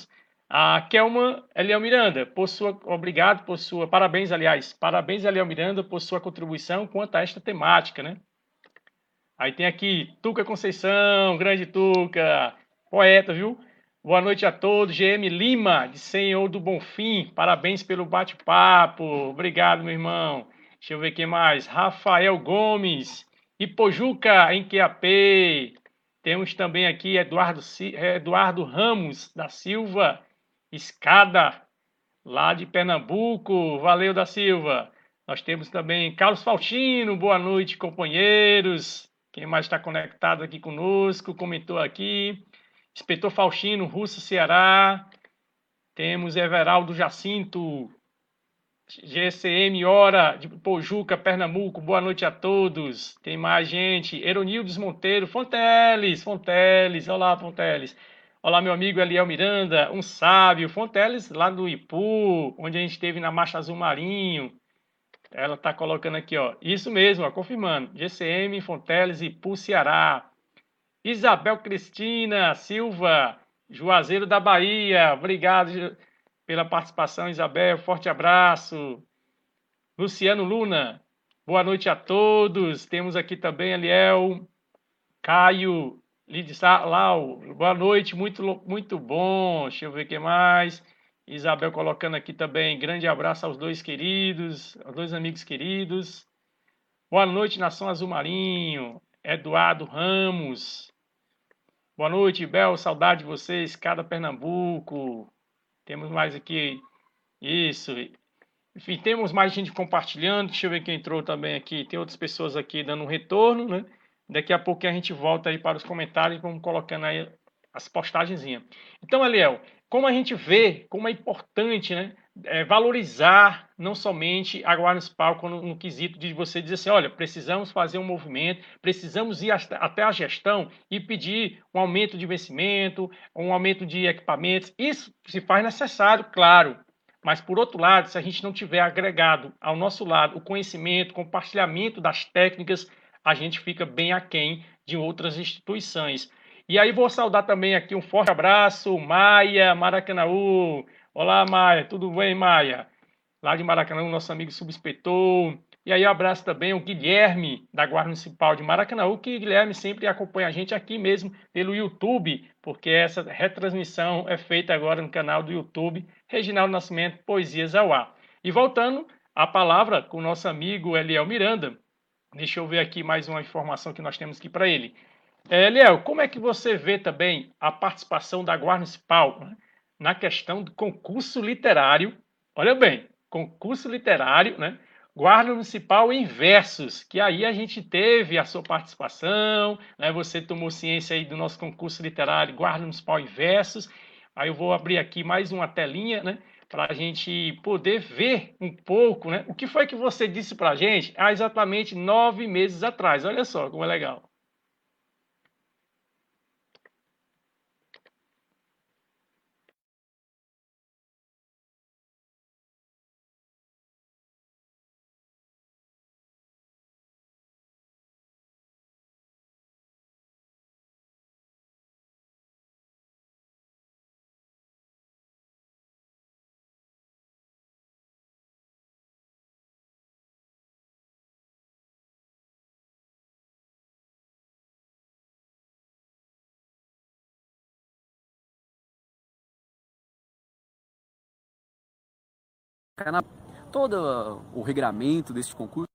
A Kelman Eliel Miranda, por sua, obrigado por sua, parabéns, aliás, parabéns, Eliel Miranda, por sua contribuição quanto a esta temática, né? Aí tem aqui Tuca Conceição, grande Tuca, poeta, viu? Boa noite a todos. GM Lima, de Senhor do Bonfim, parabéns pelo bate-papo. Obrigado, meu irmão. Deixa eu ver quem mais. Rafael Gomes, Ipojuca, em QAP. Temos também aqui Eduardo, Eduardo Ramos da Silva, Escada, lá de Pernambuco. Valeu, da Silva. Nós temos também Carlos Faustino, boa noite, companheiros. Quem mais está conectado aqui conosco, comentou aqui. Inspetor Faustino, Russo, Ceará. Temos Everaldo Jacinto, GCM Hora de Pojuca, Pernambuco. Boa noite a todos. Tem mais gente. Eronildes Monteiro, Fonteles, Fonteles. Olá, Fonteles. Olá, meu amigo Eliel Miranda, um sábio. Fonteles, lá do Ipu, onde a gente esteve na Marcha Azul Marinho. Ela está colocando aqui, ó. Isso mesmo, ó, confirmando. GCM, Fonteles, Ipu, Ceará. Isabel Cristina Silva, Juazeiro da Bahia. Obrigado pela participação, Isabel. Forte abraço. Luciano Luna, boa noite a todos. Temos aqui também Eliel, Caio, Lidislau, boa noite, muito, muito bom. Deixa eu ver o que mais. Isabel colocando aqui também, grande abraço aos dois queridos, aos dois amigos queridos. Boa noite, Nação Azul Marinho. Eduardo Ramos. Boa noite, Bel, saudade de vocês, cada Pernambuco. Temos mais aqui. Isso. Enfim, temos mais gente compartilhando. Deixa eu ver quem entrou também aqui. Tem outras pessoas aqui dando um retorno, né? Daqui a pouco a gente volta aí para os comentários e vamos colocando aí as postagens. Então, Eliel, como a gente vê, como é importante, né? É, valorizar não somente a Guarda Municipal no, no quesito de você dizer assim, olha, precisamos fazer um movimento, precisamos ir até a gestão e pedir um aumento de investimento, um aumento de equipamentos. Isso se faz necessário, claro. Mas, por outro lado, se a gente não tiver agregado ao nosso lado o conhecimento, compartilhamento das técnicas, a gente fica bem aquém de outras instituições. E aí vou saudar também aqui um forte abraço, Maia Maracanaú. Olá, Maia, tudo bem, Maia? Lá de Maracanã, nosso amigo subinspetor. E aí abraço também o Guilherme, da Guarda Municipal de Maracanã, que o Guilherme sempre acompanha a gente aqui mesmo pelo YouTube, porque essa retransmissão é feita agora no canal do YouTube, Reginaldo Nascimento, Poesias ao Ar. E voltando a palavra com o nosso amigo Eliel Miranda, deixa eu ver aqui mais uma informação que nós temos aqui para ele. É, Eliel, como é que você vê também a participação da Guarda Municipal né, na questão do concurso literário? Olha bem, concurso literário, né? Guarda Municipal em versos, que aí a gente teve a sua participação, né? Você tomou ciência aí do nosso concurso literário Guarda Municipal em versos. Aí eu vou abrir aqui mais uma telinha, né? Para a gente poder ver um pouco, né? O que foi que você disse para a gente há exatamente nove meses atrás. Olha só como é legal. Todo o regramento deste concurso.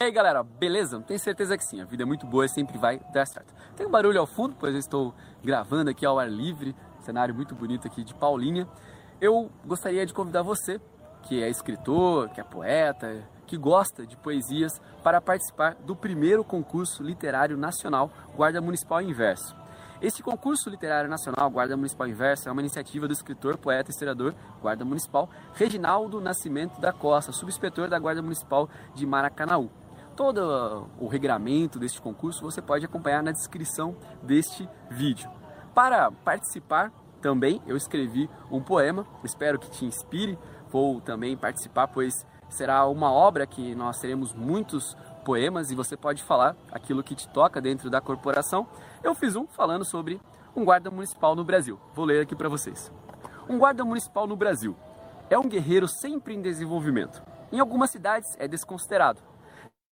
E aí galera, beleza? Tenho certeza que sim, a vida é muito boa e sempre vai dar certo. Tem um barulho ao fundo, pois eu estou gravando aqui ao ar livre, cenário muito bonito aqui de Paulinha. Eu gostaria de convidar você, que é escritor, que é poeta, que gosta de poesias, para participar do primeiro concurso literário nacional Guarda Municipal Inverso. Este concurso literário nacional, Guarda Municipal Inversa, é uma iniciativa do escritor, poeta e historiador, Guarda Municipal, Reginaldo Nascimento da Costa, subinspetor da Guarda Municipal de Maracanaú. Todo o regramento deste concurso você pode acompanhar na descrição deste vídeo. Para participar também, eu escrevi um poema, espero que te inspire. Vou também participar, pois será uma obra que nós teremos muitos poemas e você pode falar aquilo que te toca dentro da corporação. Eu fiz um falando sobre um guarda municipal no Brasil. Vou ler aqui para vocês. Um guarda municipal no Brasil é um guerreiro sempre em desenvolvimento. Em algumas cidades é desconsiderado.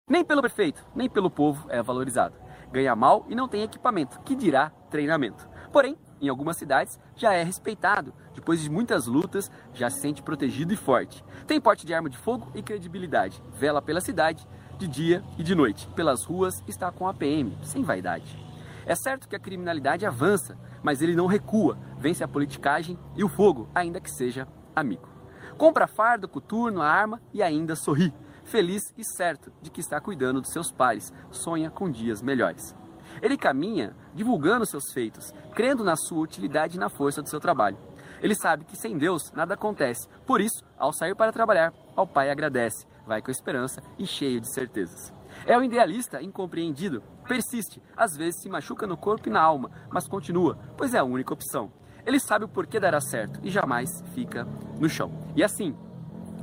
Nem pelo prefeito, nem pelo povo é valorizado. Ganha mal e não tem equipamento, que dirá treinamento. Porém, em algumas cidades já é respeitado. Depois de muitas lutas, já se sente protegido e forte. Tem porte de arma de fogo e credibilidade. Vela pela cidade, de dia e de noite. Pelas ruas está com a PM, sem vaidade. É certo que a criminalidade avança, mas ele não recua, vence a politicagem e o fogo, ainda que seja amigo. Compra fardo, coturno, a arma e ainda sorri, feliz e certo de que está cuidando dos seus pares, sonha com dias melhores. Ele caminha divulgando seus feitos, crendo na sua utilidade e na força do seu trabalho. Ele sabe que sem Deus nada acontece, por isso, ao sair para trabalhar, ao Pai agradece, vai com esperança e cheio de certezas. É o idealista incompreendido, persiste, às vezes se machuca no corpo e na alma, mas continua, pois é a única opção. Ele sabe o porquê dará certo e jamais fica no chão. E assim,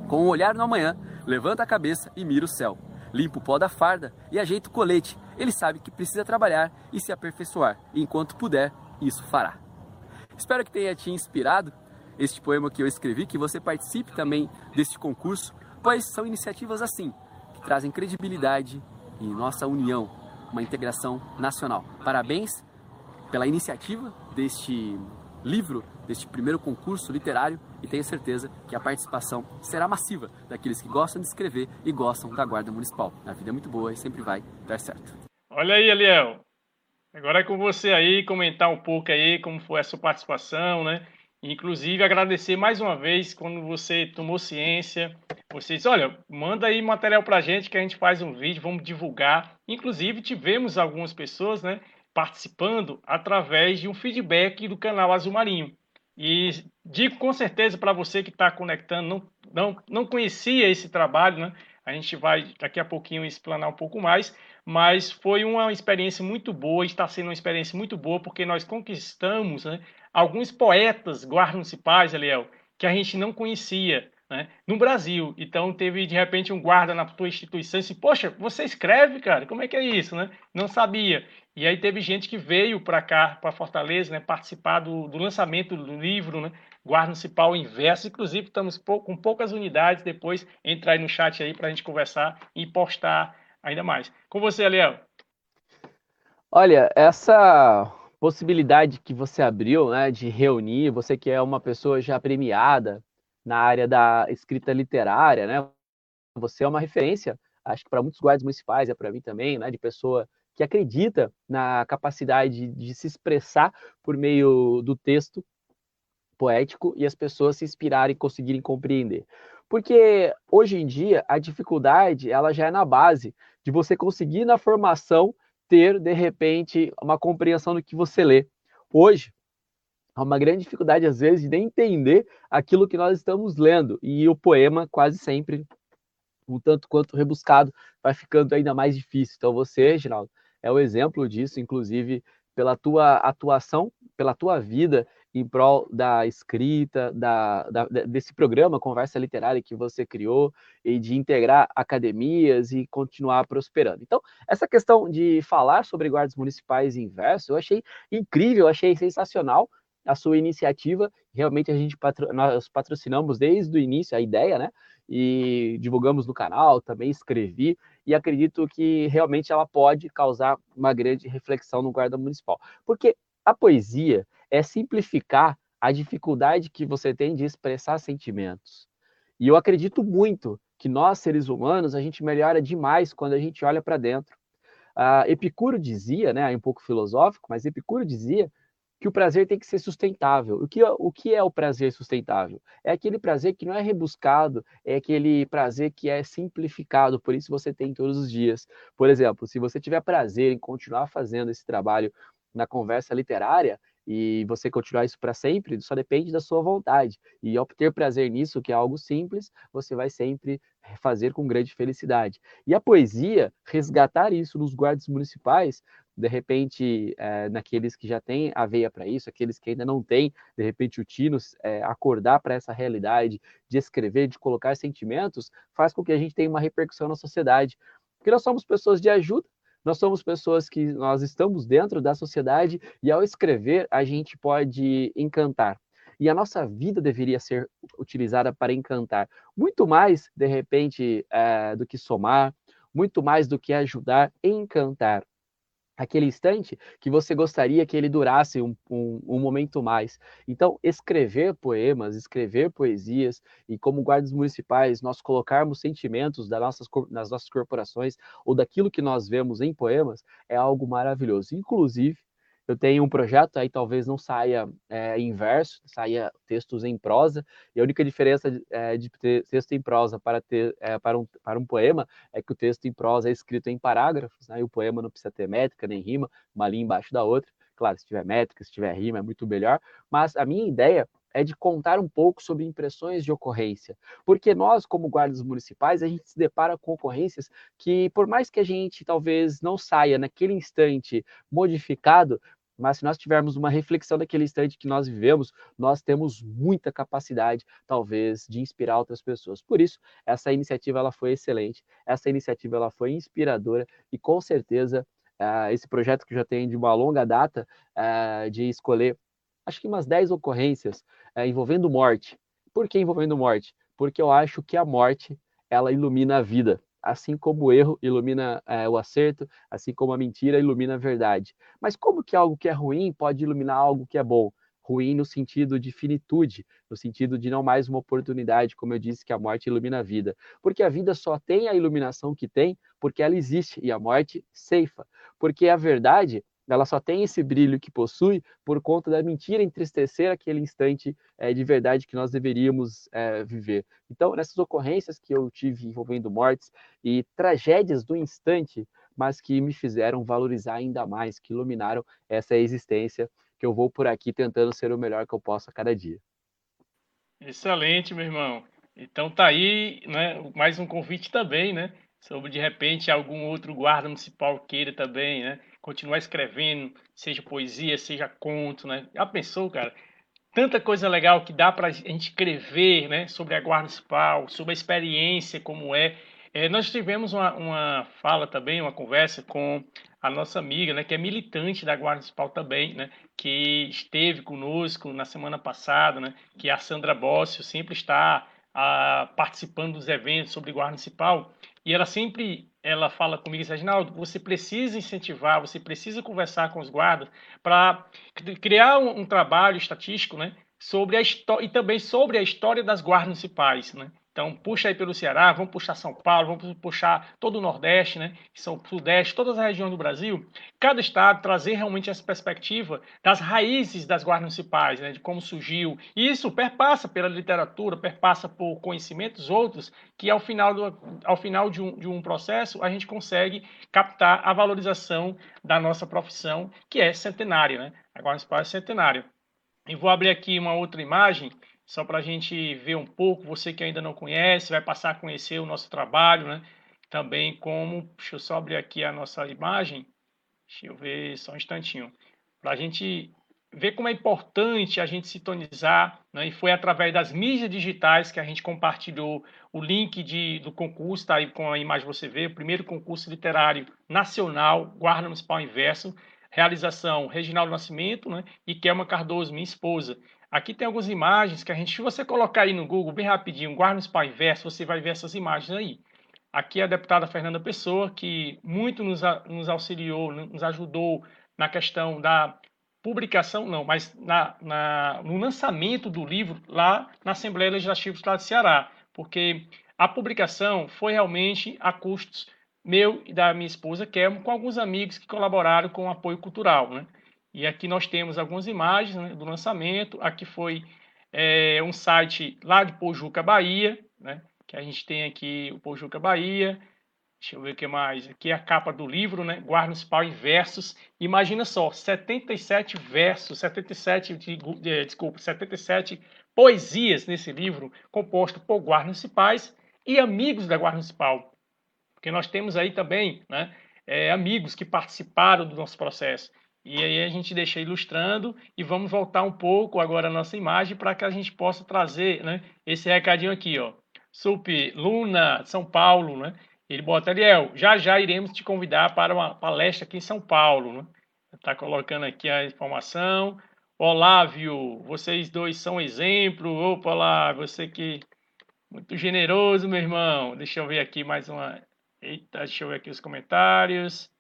com o um olhar no amanhã, levanta a cabeça e mira o céu. Limpa o pó da farda e ajeita o colete. Ele sabe que precisa trabalhar e se aperfeiçoar, e enquanto puder, isso fará. Espero que tenha te inspirado este poema que eu escrevi, que você participe também deste concurso, pois são iniciativas assim, que trazem credibilidade e nossa união, uma integração nacional. Parabéns pela iniciativa deste livro, deste primeiro concurso literário e tenho certeza que a participação será massiva daqueles que gostam de escrever e gostam da Guarda Municipal. A vida é muito boa e sempre vai dar certo. Olha aí, Eliel. Agora é com você aí comentar um pouco aí como foi a sua participação, né? Inclusive agradecer mais uma vez quando você tomou ciência. Você disse, olha, manda aí material para a gente que a gente faz um vídeo, vamos divulgar. Inclusive tivemos algumas pessoas, né, participando através de um feedback do canal Azul Marinho. E digo com certeza para você que está conectando, não, não, não conhecia esse trabalho, né? A gente vai daqui a pouquinho explanar um pouco mais, mas foi uma experiência muito boa, está sendo uma experiência muito boa, porque nós conquistamos né, alguns poetas guardas municipais, Eliel, que a gente não conhecia né, no Brasil. Então teve de repente um guarda na tua instituição e disse, poxa, você escreve, cara, como é que é isso? Né? Não sabia. E aí teve gente que veio para cá, para Fortaleza, né, participar do, do, lançamento do livro, né, Guarda Municipal Inverso. Inclusive, estamos com poucas unidades. Depois, entrar aí no chat aí para a gente conversar e postar ainda mais. Com você, Léo. Olha, essa possibilidade que você abriu, né, de reunir, você que é uma pessoa já premiada na área da escrita literária, né, você é uma referência, acho que para muitos guardas municipais, é para mim também, né, de pessoa que acredita na capacidade de se expressar por meio do texto poético e as pessoas se inspirarem e conseguirem compreender. Porque hoje em dia a dificuldade ela já é na base de você conseguir na formação ter de repente uma compreensão do que você lê. Hoje há uma grande dificuldade às vezes de entender aquilo que nós estamos lendo e o poema quase sempre um tanto quanto rebuscado vai ficando ainda mais difícil. Então você, Geraldo, é o exemplo disso, inclusive pela tua atuação, pela tua vida em prol da escrita, da, da, desse programa Conversa Literária que você criou e de integrar academias e continuar prosperando. Então, essa questão de falar sobre guardas municipais em verso, eu achei incrível, eu achei sensacional a sua iniciativa. Realmente a gente patro... nós patrocinamos desde o início a ideia, né? E divulgamos no canal, também escrevi e acredito que realmente ela pode causar uma grande reflexão no guarda municipal. Porque a poesia é simplificar a dificuldade que você tem de expressar sentimentos. E eu acredito muito que nós, seres humanos, a gente melhora demais quando a gente olha para dentro. Uh, Epicuro dizia, né, um pouco filosófico, mas Epicuro dizia que o prazer tem que ser sustentável. O que, o que é o prazer sustentável? É aquele prazer que não é rebuscado, é aquele prazer que é simplificado, por isso você tem todos os dias. Por exemplo, se você tiver prazer em continuar fazendo esse trabalho na conversa literária, e você continuar isso para sempre, só depende da sua vontade. E ao ter prazer nisso, que é algo simples, você vai sempre fazer com grande felicidade. E a poesia, resgatar isso nos guardas municipais, de repente, é, naqueles que já têm a veia para isso, aqueles que ainda não têm, de repente, o tino, é, acordar para essa realidade de escrever, de colocar sentimentos, faz com que a gente tenha uma repercussão na sociedade. Porque nós somos pessoas de ajuda, Nós somos pessoas que nós estamos dentro da sociedade e ao escrever a gente pode encantar. E a nossa vida deveria ser utilizada para encantar, muito mais, de repente, é, do que somar, muito mais do que ajudar, encantar aquele instante que você gostaria que ele durasse um, um, um, momento mais. Então, escrever poemas, escrever poesias e como guardas municipais, nós colocarmos sentimentos das nossas, nas nossas corporações ou daquilo que nós vemos em poemas é algo maravilhoso. Inclusive, eu tenho um projeto, aí talvez não saia é, em verso, saia textos em prosa, e a única diferença de, é, de texto em prosa para, ter, é, para, um, para um poema é que o texto em prosa é escrito em parágrafos, né, o poema não precisa ter métrica nem rima, uma linha embaixo da outra. Claro, se tiver métrica, se tiver rima, é muito melhor, mas a minha ideia é de contar um pouco sobre impressões de ocorrência. Porque nós, como guardas municipais, a gente se depara com ocorrências que, por mais que a gente talvez não saia naquele instante modificado, mas se nós tivermos uma reflexão daquele instante que nós vivemos, nós temos muita capacidade, talvez, de inspirar outras pessoas. Por isso, essa iniciativa ela foi excelente, essa iniciativa ela foi inspiradora e com certeza uh, esse projeto que já tem de uma longa data uh, de escolher, acho que umas 10 ocorrências uh, envolvendo morte. Por que envolvendo morte? Porque eu acho que a morte ela ilumina a vida assim como o erro ilumina é, o acerto, assim como a mentira ilumina a verdade. Mas como que algo que é ruim pode iluminar algo que é bom? Ruim no sentido de finitude, no sentido de não mais uma oportunidade, como eu disse, que a morte ilumina a vida. Porque a vida só tem a iluminação que tem porque ela existe e a morte ceifa. Porque a verdade ela só tem esse brilho que possui por conta da mentira entristecer aquele instante é, de verdade que nós deveríamos é, viver. Então, nessas ocorrências que eu tive envolvendo mortes e tragédias do instante, mas que me fizeram valorizar ainda mais, que iluminaram essa existência, que eu vou por aqui tentando ser o melhor que eu posso a cada dia. Excelente, meu irmão. Então tá aí, né, mais um convite também, né, sobre de repente algum outro guarda municipal queira também, né, continuar escrevendo, seja poesia, seja conto, né? Já pensou, cara? Tanta coisa legal que dá para a gente escrever, né? Sobre a Guarda Municipal, sobre a experiência, como é. é nós tivemos uma, uma fala também, uma conversa com a nossa amiga, né? Que é militante da Guarda Municipal também, né? Que esteve conosco na semana passada, né? Que é a Sandra Bócio sempre está a, ah, participando dos eventos sobre Guarda Municipal. E ela sempre ela fala comigo e diz, Reginaldo, você precisa incentivar, você precisa conversar com os guardas para criar um, um, trabalho estatístico né, sobre a e também sobre a história das guardas municipais. Né? Então, puxa aí pelo Ceará, vamos puxar São Paulo, vamos puxar todo o Nordeste, né? São Sudeste, todas as regiões do Brasil. Cada estado trazer realmente essa perspectiva das raízes das guardas municipais, né? De como surgiu. E isso perpassa pela literatura, perpassa por conhecimentos outros, que ao final, do, ao final de, um, de um processo a gente consegue captar a valorização da nossa profissão, que é centenária, né? A guarda municipal é centenária. E vou abrir aqui uma outra imagem só para a gente ver um pouco, você que ainda não conhece, vai passar a conhecer o nosso trabalho, né? Também como, deixa eu só abrir aqui a nossa imagem, deixa eu ver só um instantinho, para a gente ver como é importante a gente sintonizar, né? e foi através das mídias digitais que a gente compartilhou o link de, do concurso, tá aí com a imagem você vê, o primeiro concurso literário nacional, Guarda Municipal Inverso, realização Reginaldo Nascimento né? e Kelma Cardoso, minha esposa. Aqui tem algumas imagens que a gente, se você colocar aí no Google bem rapidinho, guarda Inverso, você vai ver essas imagens aí. Aqui é a deputada Fernanda Pessoa, que muito nos, nos auxiliou, nos ajudou na questão da publicação, não, mas na, na, no lançamento do livro lá na Assembleia Legislativa do Estado de Ceará, porque a publicação foi realmente a custos meu e da minha esposa, Kelmo, com alguns amigos que colaboraram com o apoio cultural, né? E aqui nós temos algumas imagens né, do lançamento. Aqui foi é, um site lá de Pojuca, Bahia, né? Que a gente tem aqui o Pojuca, Bahia. Deixa eu ver o que mais. Aqui é a capa do livro, né? Guarda Municipal em versos. Imagina só, 77 versos, 77, de, de, desculpa, 77 poesias nesse livro, composto por guardas municipais e amigos da Guarda Municipal. Porque nós temos aí também né, é, amigos que participaram do nosso processo. E aí a gente deixa ilustrando e vamos voltar um pouco agora a nossa imagem para que a gente possa trazer né, esse recadinho aqui, ó. Sup, Luna, São Paulo, né? Ele bota, Ariel, já já iremos te convidar para uma palestra aqui em São Paulo. Né? Está colocando aqui a informação. Olávio, vocês dois são exemplo. Opa, Olávio, você que muito generoso, meu irmão. Deixa eu ver aqui mais uma. Eita, deixa eu ver aqui os comentários.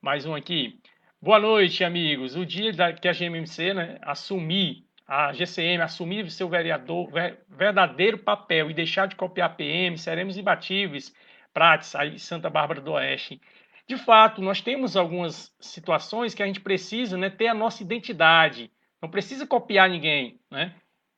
Mais um aqui. Boa noite, amigos. O dia que a GMMC né, assumir, a GCM assumir seu vereador, ver, verdadeiro papel e deixar de copiar PM, seremos imbatíveis. Prates, aí Santa Bárbara do Oeste. De fato, nós temos algumas situações que a gente precisa né, ter a nossa identidade. Não precisa copiar ninguém, né?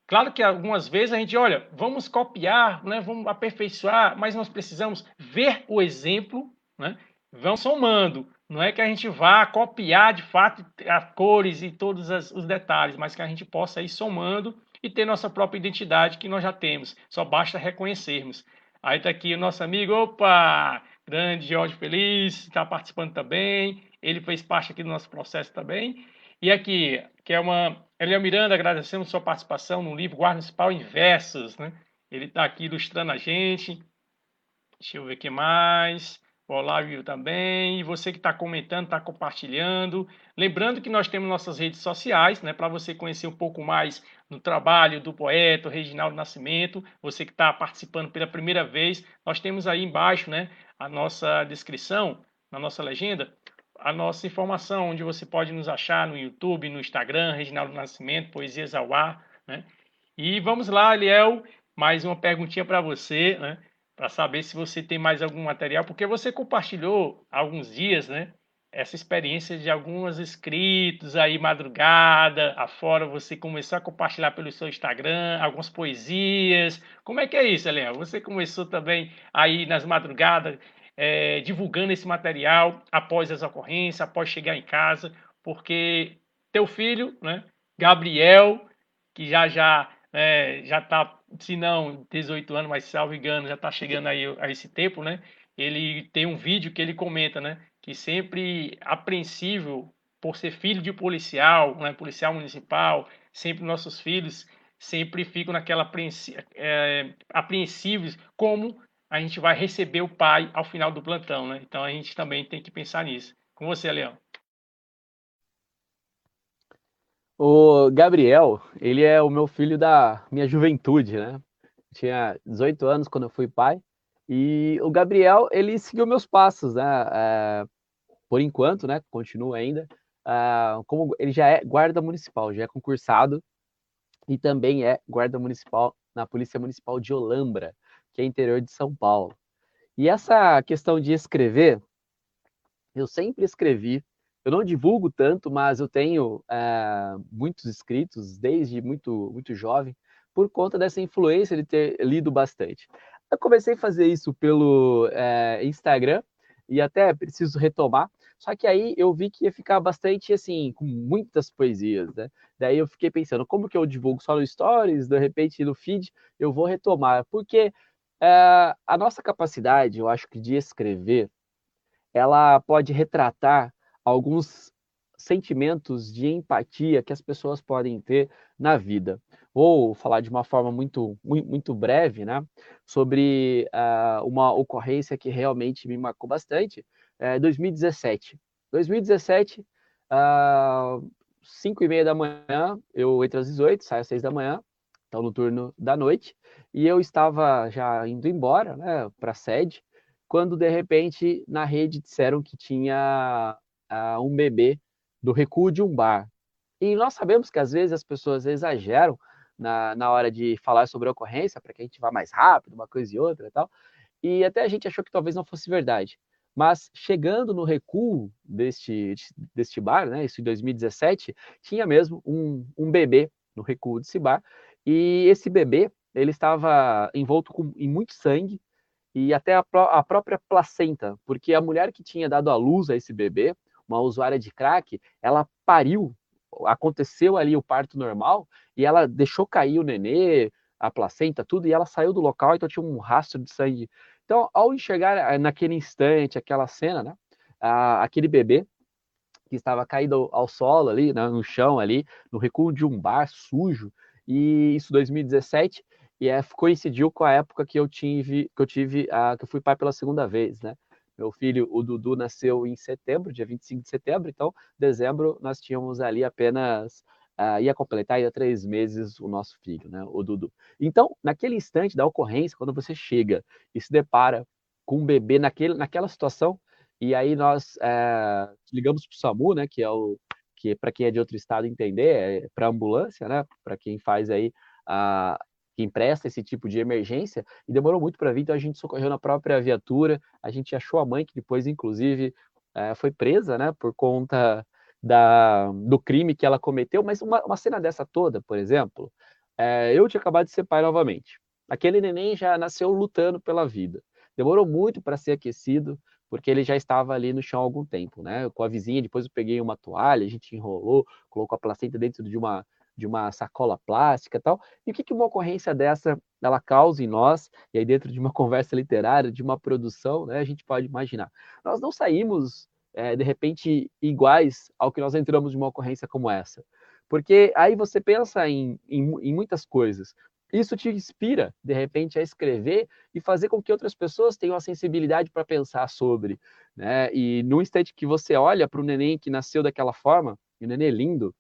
Claro que algumas vezes a gente, olha, vamos copiar, né, vamos aperfeiçoar, mas nós precisamos ver o exemplo, né, vão somando. Não é que a gente vá copiar de fato as cores e todos os detalhes, mas que a gente possa ir somando e ter nossa própria identidade que nós já temos. Só basta reconhecermos. Aí está aqui o nosso amigo, opa, grande Jorge Feliz, está participando também. Ele fez parte aqui do nosso processo também. E aqui, que é uma. Elia Miranda, agradecemos sua participação no livro Guarda Municipal em Versos, né? Ele está aqui ilustrando a gente. Deixa eu ver o que mais. O Olávio também. E você que está comentando, está compartilhando. Lembrando que nós temos nossas redes sociais, né? Para você conhecer um pouco mais do trabalho do poeta Reginaldo Nascimento. Você que está participando pela primeira vez, nós temos aí embaixo, né? A nossa descrição, na nossa legenda, a nossa informação, onde você pode nos achar no YouTube, no Instagram, Reginaldo Nascimento, Poesias ao Ar, né? E vamos lá, Aliel, mais uma perguntinha para você, né? Para saber se você tem mais algum material, porque você compartilhou há alguns dias, né? Essa experiência de alguns escritos aí, madrugada, afora, você começou a compartilhar pelo seu Instagram, algumas poesias. Como é que é isso, Aliel? Você começou também aí nas madrugadas, é, divulgando esse material após as ocorrências, após chegar em casa, porque teu filho, né, Gabriel, que já já é, já está, se não 18 anos, mas salvo engano, já está chegando aí a esse tempo, né? Ele tem um vídeo que ele comenta, né? Que sempre apreensível por ser filho de policial, né, policial municipal, sempre nossos filhos sempre ficam naquela é, apreensíveis como a gente vai receber o pai ao final do plantão, né? Então a gente também tem que pensar nisso. Com você, Leão. O Gabriel, ele é o meu filho da minha juventude, né? Tinha 18 anos quando eu fui pai. E o Gabriel, ele seguiu meus passos, né? É, por enquanto, né? Continua ainda. É, como ele já é guarda municipal, já é concursado e também é guarda municipal na Polícia Municipal de Olambra que é interior de São Paulo. E essa questão de escrever, eu sempre escrevi. Eu não divulgo tanto, mas eu tenho é, muitos inscritos desde muito, muito jovem, por conta dessa influência de ter lido bastante. Eu comecei a fazer isso pelo é, Instagram e até preciso retomar. Só que aí eu vi que ia ficar bastante assim, com muitas poesias, né? Daí eu fiquei pensando, como que eu divulgo só no Stories, de repente no feed, eu vou retomar. Porque é, a nossa capacidade, eu acho que de escrever, ela pode retratar alguns sentimentos de empatia que as pessoas podem ter na vida. Vou falar de uma forma muito, muito breve, né, sobre uh, uma ocorrência que realmente me marcou bastante. É 2017. 2017, uh, 5 e meia da manhã, eu entro às 18, saio às 6 da manhã, então no turno da noite, e eu estava já indo embora, né, para a sede, quando de repente na rede disseram que tinha uh, um bebê do recuo de um bar. E nós sabemos que às vezes as pessoas exageram na, na hora de falar sobre a ocorrência, para que a gente vá mais rápido, uma coisa e outra e tal. E até a gente achou que talvez não fosse verdade. Mas chegando no recuo deste, deste bar, né, isso em 2017, tinha mesmo um, um bebê no recuo desse bar. E esse bebê, ele estava envolto com, em muito sangue e até a, a, própria placenta, porque a mulher que tinha dado à luz a esse bebê, uma usuária de crack, ela pariu, aconteceu ali o parto normal e ela deixou cair o nenê, a placenta, tudo, e ela saiu do local, então tinha um rastro de sangue. Então, ao enxergar eh, naquele instante aquela cena, né, aquele bebê que estava caído ao solo ali, né, no chão ali, no recuo de um bar sujo, e isso 2017, e é, coincidiu com a época que eu tive, que eu tive, a, que eu fui pai pela segunda vez, né? Meu filho, o Dudu, nasceu em setembro, dia 25 de setembro, então, dezembro, nós tínhamos ali apenas, uh, ia completar ia três meses o nosso filho, né, o Dudu. Então, naquele instante da ocorrência, quando você chega e se depara com um bebê naquele, naquela situação, e aí nós é, ligamos para o SAMU, né, que é o que para quem é de outro estado entender, é para ambulância, né, para quem faz aí a quem presta esse tipo de emergência, e demorou muito para vir, então a gente socorreu na própria viatura, a gente achou a mãe, que depois, inclusive, é, foi presa, né, por conta da, do crime que ela cometeu, mas uma, uma cena dessa toda, por exemplo, é, eu tinha acabado de ser pai novamente. Aquele neném já nasceu lutando pela vida. Demorou muito para ser aquecido, porque ele já estava ali no chão há algum tempo, né? Com a vizinha, depois eu peguei uma toalha, a gente enrolou, colocou a placenta dentro de uma de uma sacola plástica tal. E o que, que uma ocorrência dessa ela causa em nós, e aí dentro de uma conversa literária, de uma produção, né, a gente pode imaginar. Nós não saímos, é, de repente, iguais ao que nós entramos de uma ocorrência como essa. Porque aí você pensa em, em, em muitas coisas. Isso te inspira, de repente, a escrever e fazer com que outras pessoas tenham a sensibilidade para pensar sobre. Né? E no instante que você olha para o neném que nasceu daquela forma, e o neném é lindo,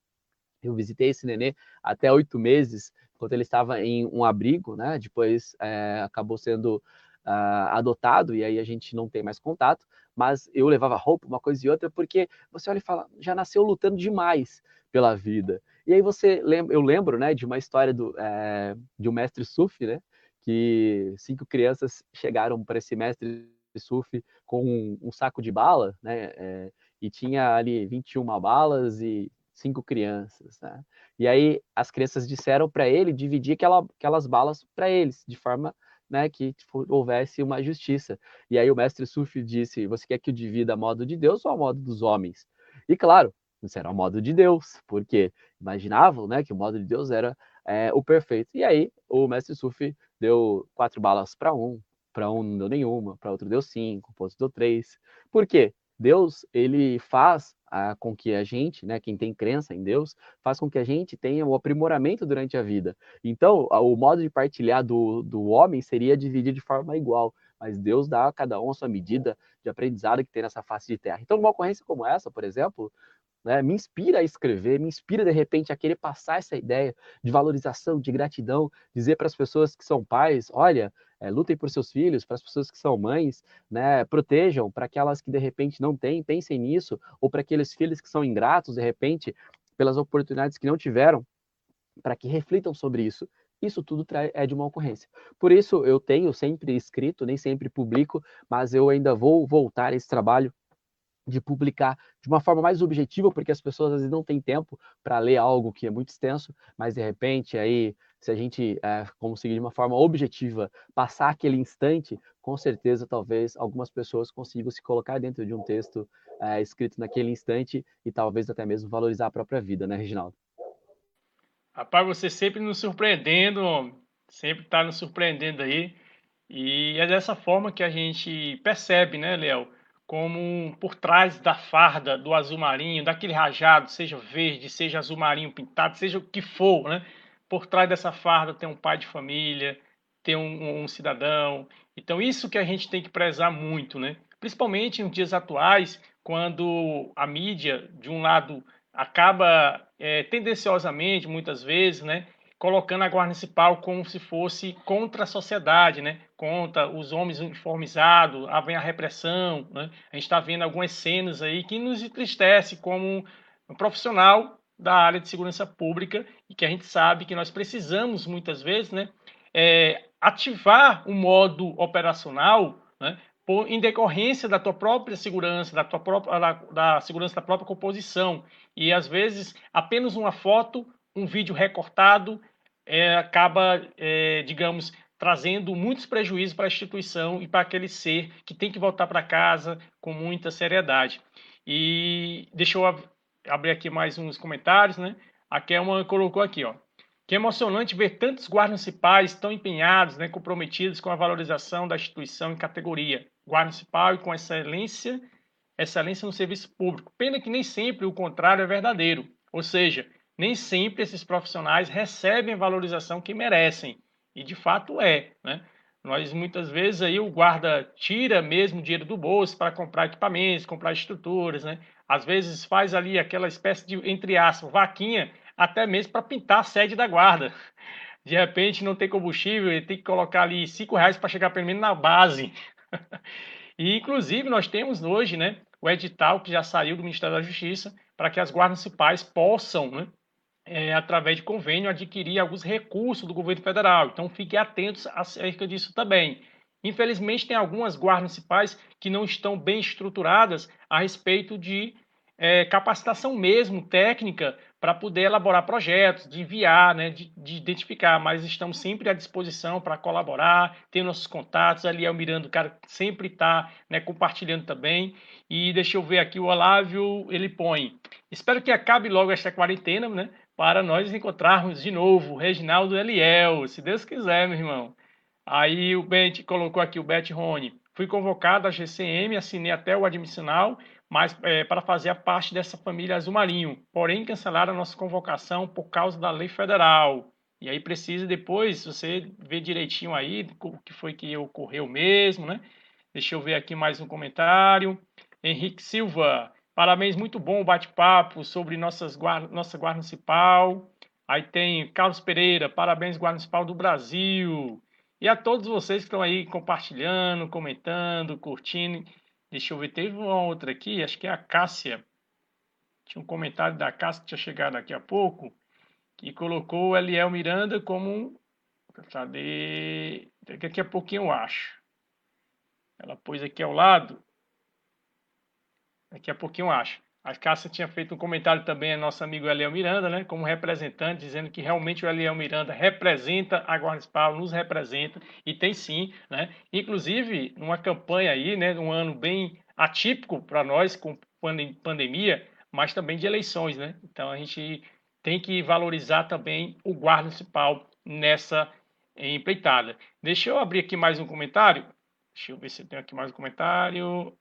eu visitei esse nenê até oito meses, enquanto ele estava em um abrigo, né? Depois é, acabou sendo uh, adotado e aí a gente não tem mais contato. Mas eu levava roupa, uma coisa e outra, porque você olha e fala, já nasceu lutando demais pela vida. E aí você lembra, eu lembro, né, de uma história do, é, de um mestre Sufi, né? Que cinco crianças chegaram para esse mestre Sufi com um, um, saco de bala, né? É, e tinha ali 21 balas e cinco crianças, né? E aí as crianças disseram para ele dividir aquela, aquelas balas para eles, de forma né, que tipo, houvesse uma justiça. E aí o mestre Sufi disse: Você quer que eu divida a modo de Deus ou a modo dos homens? E claro, isso era o modo de Deus, porque imaginavam né, que o modo de Deus era é, o perfeito. E aí o mestre Sufi deu quatro balas para um, para um não deu nenhuma, para outro deu cinco, para outro deu três. Por quê? Deus, ele faz a, com que a gente, né, quem tem crença em Deus, faz com que a gente tenha o aprimoramento durante a vida. Então, o modo de partilhar do, do homem seria dividir de forma igual, mas Deus dá a cada um a sua medida de aprendizado que tem nessa face de terra. Então, numa ocorrência como essa, por exemplo, né, me inspira a escrever, me inspira de repente a querer passar essa ideia de valorização, de gratidão, dizer para as pessoas que são pais, olha, é, lutem por seus filhos, para as pessoas que são mães, né, protejam, para aquelas que de repente não têm, pensem nisso, ou para aqueles filhos que são ingratos de repente pelas oportunidades que não tiveram, para que reflitam sobre isso. Isso tudo é de uma ocorrência. Por isso eu tenho sempre escrito, nem sempre publico, mas eu ainda vou voltar a esse trabalho de publicar de uma forma mais objetiva, porque as pessoas às vezes não têm tempo para ler algo que é muito extenso, mas de repente aí, se a gente é, conseguir de uma forma objetiva passar aquele instante, com certeza talvez algumas pessoas consigam se colocar dentro de um texto é, escrito naquele instante e talvez até mesmo valorizar a própria vida, né, Reginaldo? Rapaz, você sempre nos surpreendendo, sempre está nos surpreendendo aí, e é dessa forma que a gente percebe, né, Léo? Como por trás da farda do azul marinho, daquele rajado, seja verde, seja azul marinho pintado, seja o que for, né? Por trás dessa farda tem um pai de família, tem um, um cidadão. Então isso que a gente tem que prezar muito, né? Principalmente nos dias atuais, quando a mídia, de um lado, acaba é, tendenciosamente, muitas vezes, né, colocando a Guarda Municipal como se fosse contra a sociedade, né? contra os homens uniformizados, vem a repressão. Né? A gente está vendo algumas cenas aí que nos entristece como um profissional da área de segurança pública e que a gente sabe que nós precisamos muitas vezes né, é, ativar o modo operacional né, por, em decorrência da tua própria segurança, da, tua própria, da, da segurança da própria composição. E às vezes apenas uma foto, um vídeo recortado é, acaba, é, digamos, trazendo muitos prejuízos para a instituição e para aquele ser que tem que voltar para casa com muita seriedade. E deixa eu abrir aqui mais uns comentários, né? A Kelma colocou aqui, ó. Que emocionante ver tantos guardas municipais tão empenhados, né, comprometidos com a valorização da instituição em categoria. Guarda municipal e com excelência, excelência no serviço público. Pena que nem sempre o contrário é verdadeiro. Ou seja, nem sempre esses profissionais recebem a valorização que merecem. E de fato é, né? Nós muitas vezes aí o guarda tira mesmo dinheiro do bolso para comprar equipamentos, comprar estruturas, né? Às vezes faz ali aquela espécie de, entre aspas, vaquinha, até mesmo para pintar a sede da guarda. De repente não tem combustível, ele tem que colocar ali cinco reais para chegar pelo menos na base. e inclusive nós temos hoje, né, o edital que já saiu do Ministério da Justiça para que as guardas municipais possam, né, é, através de convênio, adquirir alguns recursos do governo federal. Então, fiquem atentos acerca disso também. Infelizmente, tem algumas guardas municipais que não estão bem estruturadas a respeito de é, capacitação mesmo técnica para poder elaborar projetos, de enviar, né, de, de, identificar, mas estamos sempre à disposição para colaborar, ter nossos contatos, ali é o Miranda, o cara sempre está né, compartilhando também, e deixa eu ver aqui, o Olávio, ele põe, espero que acabe logo esta quarentena, né, para nós encontrarmos de novo Reginaldo Eliel, se Deus quiser, meu irmão. Aí o Bet colocou aqui o Bet Rony. Fui convocado à GCM, assinei até o admissional, mas é, para fazer a parte dessa família Azul Marinho. Porém, cancelaram a nossa convocação por causa da lei federal. E aí precisa depois você ver direitinho aí o que foi que ocorreu mesmo, né? Deixa eu ver aqui mais um comentário. Henrique Silva, Parabéns, muito bom o bate-papo sobre nossas nossa Guarda Municipal. Aí tem Carlos Pereira, parabéns, Guarda Municipal do Brasil. E a todos vocês que estão aí compartilhando, comentando, curtindo. Deixa eu ver, teve uma outra aqui, acho que é a Cássia. Tinha um comentário da Cássia que tinha chegado daqui a pouco, que colocou o Eliel Miranda como. Cadê? Daqui a pouquinho eu acho. Ela pôs aqui ao lado Daqui a pouquinho acho. A Cássia tinha feito um comentário também a nosso amigo Eliel Miranda, né, como representante, dizendo que realmente o Eliel Miranda representa a Guarda Municipal, nos representa, e tem sim, né, inclusive numa campanha aí, né, um ano bem atípico para nós, com pandemia, mas também de eleições, né, então a gente tem que valorizar também o Guarda Municipal nessa empreitada. Deixa eu abrir aqui mais um comentário, deixa eu ver se tem aqui mais um comentário,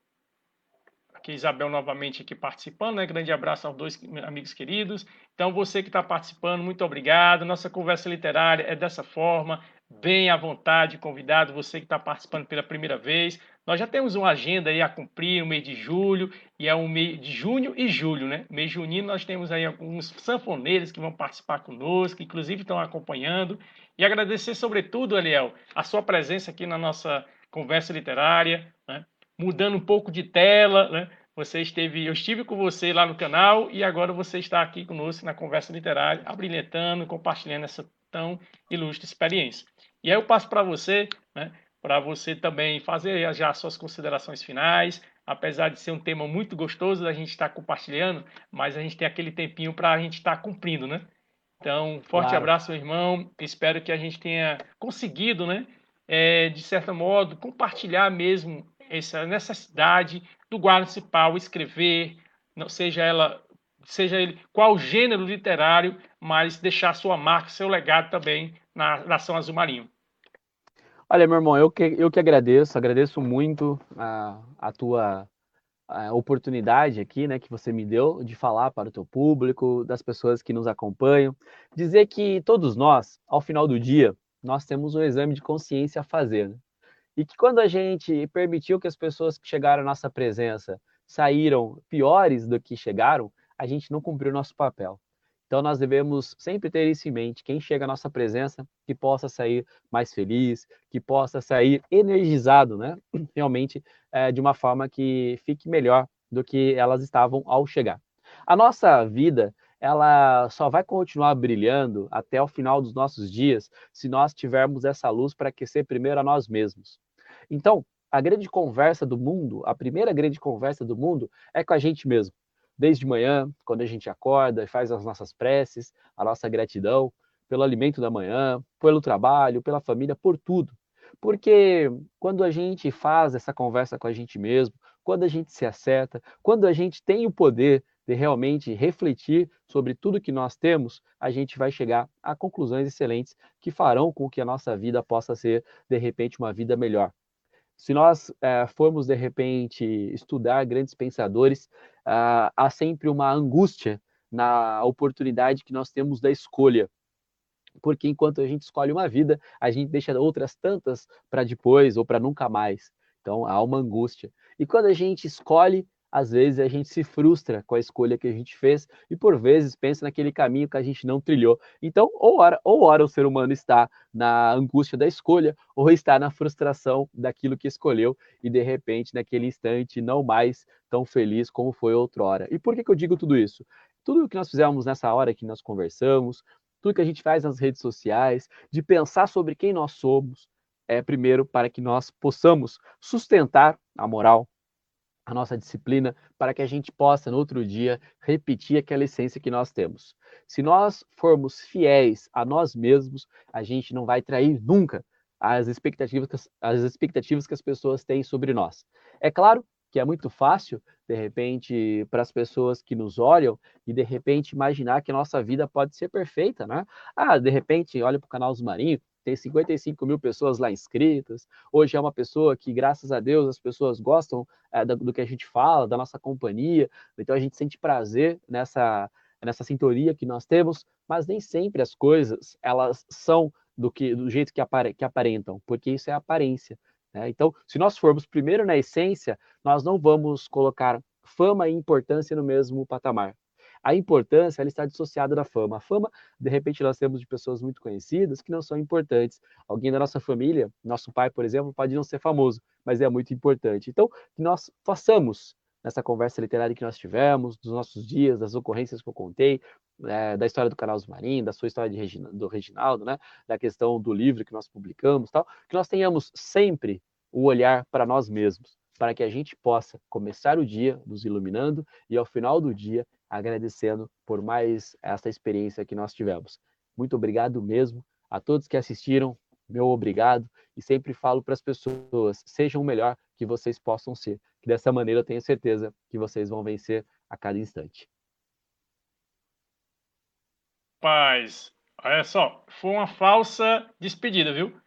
Aqui Isabel novamente aqui participando, né? Grande abraço aos dois amigos queridos. Então, você que está participando, muito obrigado. Nossa conversa literária é dessa forma, bem à vontade, convidado, você que está participando pela primeira vez. Nós já temos uma agenda aí a cumprir no mês de julho, e é o mês de junho e julho, né? Mês junino nós temos aí alguns sanfoneiros que vão participar conosco, que inclusive estão acompanhando. E agradecer, sobretudo, Eliel, a sua presença aqui na nossa conversa literária, né? Mudando um pouco de tela, né? Você esteve, eu estive com você lá no canal e agora você está aqui conosco na conversa literária, abrilhantando, compartilhando essa tão ilustre experiência. E aí eu passo para você, né, para você também fazer já as suas considerações finais, apesar de ser um tema muito gostoso da gente estar compartilhando, mas a gente tem aquele tempinho para a gente estar cumprindo, né? Então, forte claro. abraço, meu irmão. Espero que a gente tenha conseguido, né, é, de certo modo, compartilhar mesmo essa necessidade do guarda municipal escrever, não seja ela seja ele qual gênero literário, mas deixar sua marca, seu legado também na nação azul marinho. Olha, meu irmão, eu que, eu que agradeço, agradeço muito a, a tua a oportunidade aqui, né, que você me deu de falar para o teu público, das pessoas que nos acompanham, dizer que todos nós, ao final do dia, nós temos um exame de consciência a fazer. Né? E que quando a gente permitiu que as pessoas que chegaram à nossa presença saíram piores do que chegaram, a gente não cumpriu nosso papel. Então nós devemos sempre ter isso em mente, quem chega à nossa presença, que possa sair mais feliz, que possa sair energizado, né? Realmente é, de uma forma que fique melhor do que elas estavam ao chegar. A nossa vida, ela só vai continuar brilhando até o final dos nossos dias se nós tivermos essa luz para aquecer primeiro a nós mesmos. Então, a grande conversa do mundo, a primeira grande conversa do mundo é com a gente mesmo. Desde manhã, quando a gente acorda e faz as nossas preces, a nossa gratidão pelo alimento da manhã, pelo trabalho, pela família, por tudo. Porque quando a gente faz essa conversa com a gente mesmo, quando a gente se acerta, quando a gente tem o poder de realmente refletir sobre tudo que nós temos, a gente vai chegar a conclusões excelentes que farão com que a nossa vida possa ser, de repente, uma vida melhor. Se nós é, formos, de repente, estudar grandes pensadores, ah, há sempre uma angústia na oportunidade que nós temos da escolha. porque enquanto a gente escolhe uma vida, a gente deixa outras tantas para depois ou para nunca mais. Então há uma angústia. E quando a gente escolhe, às vezes a gente se frustra com a escolha que a gente fez e por vezes pensa naquele caminho que a gente não trilhou. Então, ou ora, ou ora o ser humano está na angústia da escolha, ou está na frustração daquilo que escolheu e de repente, naquele instante, não mais tão feliz como foi outrora. E por que, que eu digo tudo isso? Tudo o que nós fizemos nessa hora que nós conversamos, tudo que a gente faz nas redes sociais, de pensar sobre quem nós somos, é primeiro para que nós possamos sustentar a moral, a nossa disciplina, para que a gente possa, no outro dia, repetir aquela essência que nós temos. Se nós formos fiéis a nós mesmos, a gente não vai trair nunca as expectativas, as expectativas que as pessoas têm sobre nós. É claro que é muito fácil, de repente, para as pessoas que nos olham e de repente imaginar que a nossa vida pode ser perfeita, né? Ah, de repente, olha para o canal Marinho, tem 55 mil pessoas lá inscritas. Hoje é uma pessoa que, graças a Deus, as pessoas gostam é, do, do, que a gente fala, da nossa companhia. Então a gente sente prazer nessa, nessa sintonia que nós temos, mas nem sempre as coisas elas são do que do jeito que, apare, que aparentam, porque isso é aparência. Né? Então, se nós formos primeiro na essência, nós não vamos colocar fama e importância no mesmo patamar. A importância ela está dissociada da fama. A fama, de repente, nós temos de pessoas muito conhecidas que não são importantes. Alguém da nossa família, nosso pai, por exemplo, pode não ser famoso, mas é muito importante. Então, que nós façamos nessa conversa literária que nós tivemos, dos nossos dias, das ocorrências que eu contei, é, da história do Carlos Marim, da sua história Regina, do Reginaldo, né, da questão do livro que nós publicamos, tal, que nós tenhamos sempre o olhar para nós mesmos, para que a gente possa começar o dia nos iluminando e ao final do dia agradecendo por mais essa experiência que nós tivemos. Muito obrigado mesmo a todos que assistiram, meu obrigado e sempre falo para as pessoas, sejam o melhor que vocês possam ser, que dessa maneira eu tenho certeza que vocês vão vencer a cada instante. Paz, olha só, foi uma falsa despedida, viu?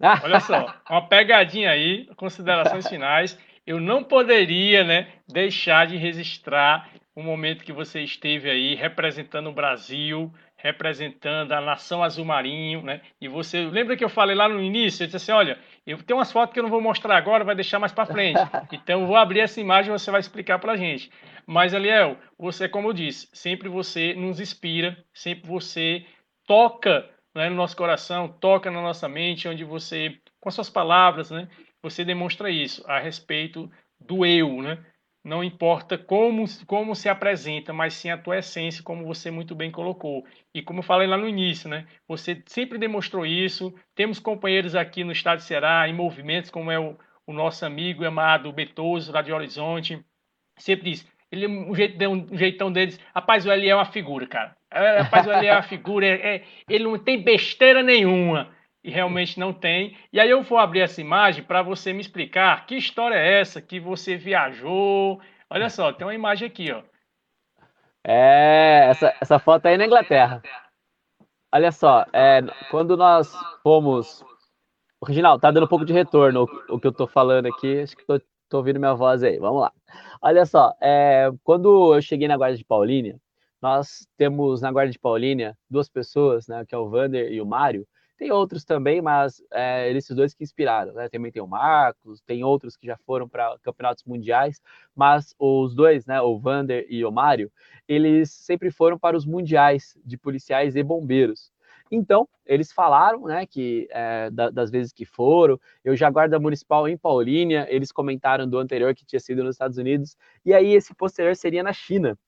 Olha só, uma pegadinha aí, considerações finais. Eu não poderia, né, deixar de registrar o momento que você esteve aí representando o Brasil, representando a nação azul marinho, né? E você lembra que eu falei lá no início, eu disse assim, olha, eu tenho umas fotos que eu não vou mostrar agora, vai deixar mais para frente. Então eu vou abrir essa imagem e você vai explicar para a gente. Mas, Aliel, você, como eu disse, sempre você nos inspira, sempre você toca né, no nosso coração, toca na nossa mente, onde você, com as suas palavras, né, você demonstra isso a respeito do eu, né? Não importa como, como se apresenta, mas sim a tua essência, como você muito bem colocou. E como eu falei lá no início, né? Você sempre demonstrou isso. Temos companheiros aqui no estado de Ceará, em movimentos, como é o, o nosso amigo amado Betoso, lá de Horizonte. Sempre diz, ele, um, jeito, um jeitão deles. Rapaz, o Eli é uma figura, cara. É, rapaz, o Eli é uma figura. É, é, ele não tem besteira nenhuma. E realmente não tem. E aí eu vou abrir essa imagem para você me explicar que história é essa que você viajou. Olha só, tem uma imagem aqui, ó. É, essa, essa foto aí na Inglaterra. Olha só, é, quando nós fomos. Original, tá dando um pouco de retorno o, o que eu tô falando aqui. Acho que tô, tô ouvindo minha voz aí. Vamos lá. Olha só, é, quando eu cheguei na Guarda de Paulínia, nós temos na Guarda de Paulínia duas pessoas, né, que é o Vander e o Mário. Tem outros também, mas é, esses dois que inspiraram. Né? Também tem o Marcos, tem outros que já foram para campeonatos mundiais, mas os dois, né, o Vander e o Mário, eles sempre foram para os mundiais de policiais e bombeiros. Então, eles falaram, né, que é, das vezes que foram, eu já guarda municipal em Paulínia, eles comentaram do anterior que tinha sido nos Estados Unidos, e aí esse posterior seria na China.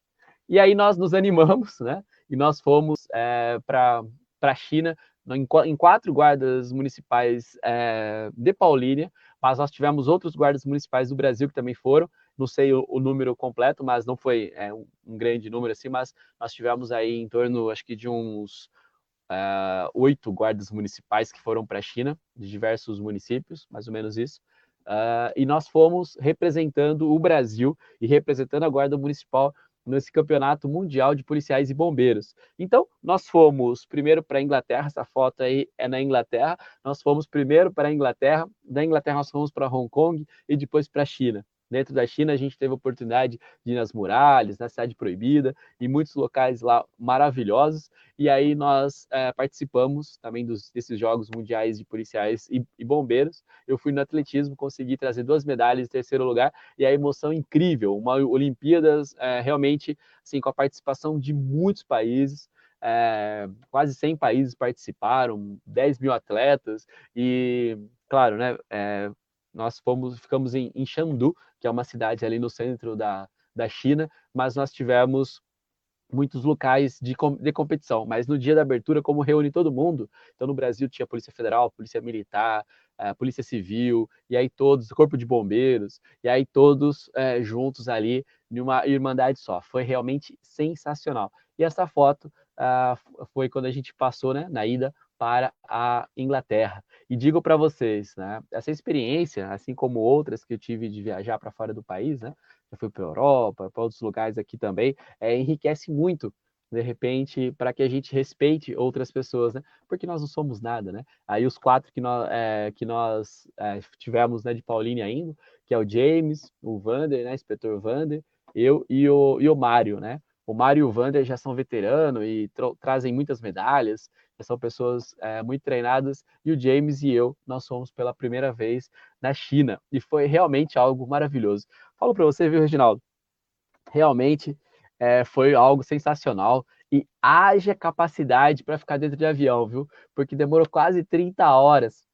E aí nós nos animamos, né, e nós fomos é, para a China em quatro guardas municipais é, de Paulínia, mas nós tivemos outros guardas municipais do Brasil que também foram, não sei o, o número completo, mas não foi é, um, grande número assim, mas nós tivemos aí em torno, acho que de uns uh, oito guardas municipais que foram para a China, de diversos municípios, mais ou menos isso. Uh, e nós fomos representando o Brasil e representando a Guarda Municipal nesse campeonato mundial de policiais e bombeiros. Então, nós fomos primeiro para a Inglaterra, essa foto aí é na Inglaterra, nós fomos primeiro para a Inglaterra, da Inglaterra nós fomos para Hong Kong e depois para a China. Dentro da China, a gente teve a oportunidade de ir nas muralhas, na Cidade Proibida, e muitos locais lá maravilhosos. E aí nós é, participamos também dos, desses Jogos Mundiais de Policiais e, e, Bombeiros. Eu fui no atletismo, consegui trazer duas medalhas em terceiro lugar, e a emoção incrível. Uma Olimpíadas é, realmente assim, com a participação de muitos países. É, quase 100 países participaram, 10 mil atletas, e claro, né, é, nós fomos, ficamos em, em que é uma cidade ali no centro da, da China, mas nós tivemos muitos locais de, de competição, mas no dia da abertura, como reúne todo mundo, então no Brasil tinha Polícia Federal, Polícia Militar, a Polícia Civil, e aí todos, Corpo de Bombeiros, e aí todos é, juntos ali, numa irmandade só. Foi realmente sensacional. E essa foto ah, foi quando a gente passou né, na ida para a Inglaterra. E digo para vocês, né, essa experiência, assim como outras que eu tive de viajar para fora do país, né, já fui para a Europa, para outros lugares aqui também, é, enriquece muito, de repente, para que a gente respeite outras pessoas, né, porque nós não somos nada, né. Aí os quatro que nós, é, que nós é, tivemos né, de Pauline ainda, que é o James, o Vander, né, inspetor Vander, eu e o, e o Mário, né, o Mário e o Vander já são veteranos e trazem muitas medalhas, são pessoas é, muito treinadas, e o James e eu, nós fomos pela primeira vez na China, e foi realmente algo maravilhoso. Falo para você, viu, Reginaldo? Realmente é, foi algo sensacional, e haja capacidade para ficar dentro de avião, viu? Porque demorou quase 30 horas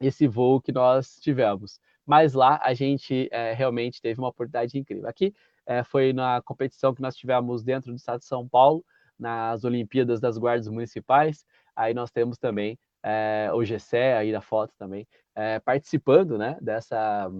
esse voo que nós tivemos. Mas lá a gente é, realmente teve uma oportunidade incrível. Aqui é, foi na competição que nós tivemos dentro do estado de São Paulo, nas Olimpíadas das Guardas Municipais. Aí nós temos também é, o Gessé, aí da foto também, é, participando né, dessa,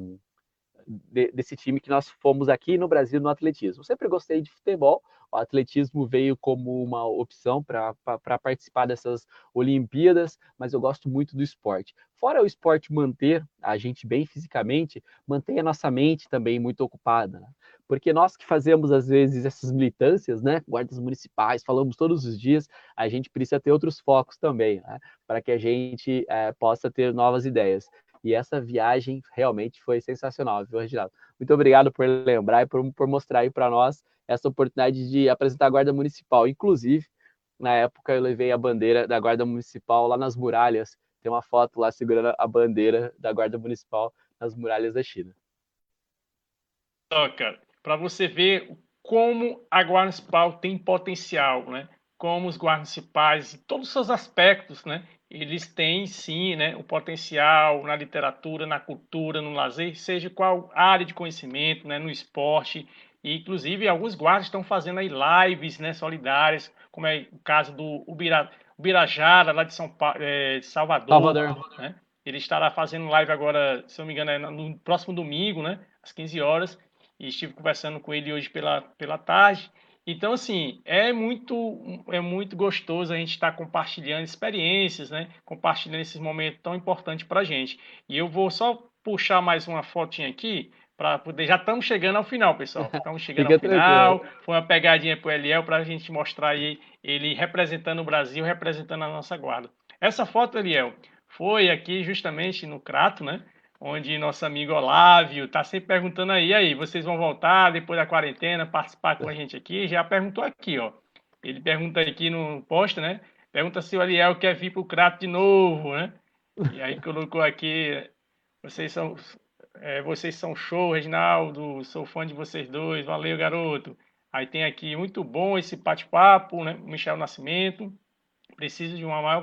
de, desse time que nós fomos aqui no Brasil no atletismo. Sempre gostei de futebol, o atletismo veio como uma opção para participar dessas Olimpíadas, mas eu gosto muito do esporte. Fora o esporte manter a gente bem fisicamente, mantém a nossa mente também muito ocupada. Né? Porque nós que fazemos, às vezes, essas militâncias, né? Guardas municipais, falamos todos os dias, a gente precisa ter outros focos também, né? Para que a gente é, possa ter novas ideias. E essa viagem realmente foi sensacional, viu, Reginaldo? Muito obrigado por lembrar e por, por mostrar aí para nós essa oportunidade de apresentar a Guarda Municipal. Inclusive, na época, eu levei a bandeira da Guarda Municipal lá nas muralhas. Tem uma foto lá segurando a bandeira da Guarda Municipal nas muralhas da China. Só, cara, para você ver como a Guarda Municipal tem potencial, né? Como os guardas municipais, em todos os seus aspectos, né? eles têm sim né, o potencial na literatura, na cultura, no lazer, seja qual área de conhecimento, né, no esporte. E, inclusive, alguns guardas estão fazendo aí lives né, solidárias, como é o caso do Ubira, Ubirajara, lá de, São pa... é, Salvador. Salvador. Né? Ele estará fazendo live agora, se não me engano, é no próximo domingo, né, às 15 horas. E estive conversando com ele hoje pela, pela tarde. Então, assim, é muito, é muito gostoso a gente estar compartilhando experiências, né? Compartilhando esses momentos tão importantes para a gente. E eu vou só puxar mais uma fotinha aqui para poder. Já estamos chegando ao final, pessoal. Estamos chegando ao final. Tranquilo. Foi uma pegadinha para o Eliel para a gente mostrar aí ele representando o Brasil, representando a nossa guarda. Essa foto, Eliel, foi aqui justamente no Crato, né? Onde nosso amigo Olávio está sempre perguntando aí, aí, vocês vão voltar depois da quarentena, participar com a gente aqui? Já perguntou aqui, ó. Ele pergunta aqui no post, né? Pergunta se o Ariel quer vir para o Crato de novo, né? E aí colocou aqui, vocês são, é, vocês são show, Reginaldo, sou fã de vocês dois, valeu, garoto. Aí tem aqui, muito bom esse bate-papo, né? Michel Nascimento, preciso de uma maior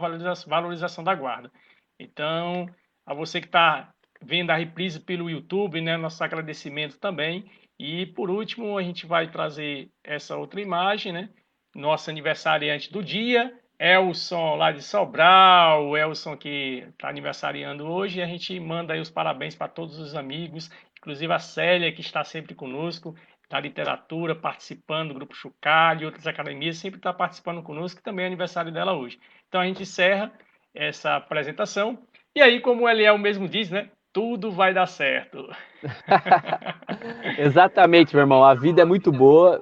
valorização, da guarda. Então, a você que está vendo a reprise pelo YouTube, né? Nosso agradecimento também. E por último, a gente vai trazer essa outra imagem, né? Nosso aniversariante do dia, Elson lá de Sobral, o Elson que está aniversariando hoje. E a gente manda aí os parabéns para todos os amigos, inclusive a Célia, que está sempre conosco, da literatura, participando do Grupo Chucalho e outras academias, sempre está participando conosco, que também é aniversário dela hoje. Então a gente encerra essa apresentação. E aí, como o Eliel mesmo diz, né? Tudo vai dar certo. Exatamente, meu irmão. A vida é muito boa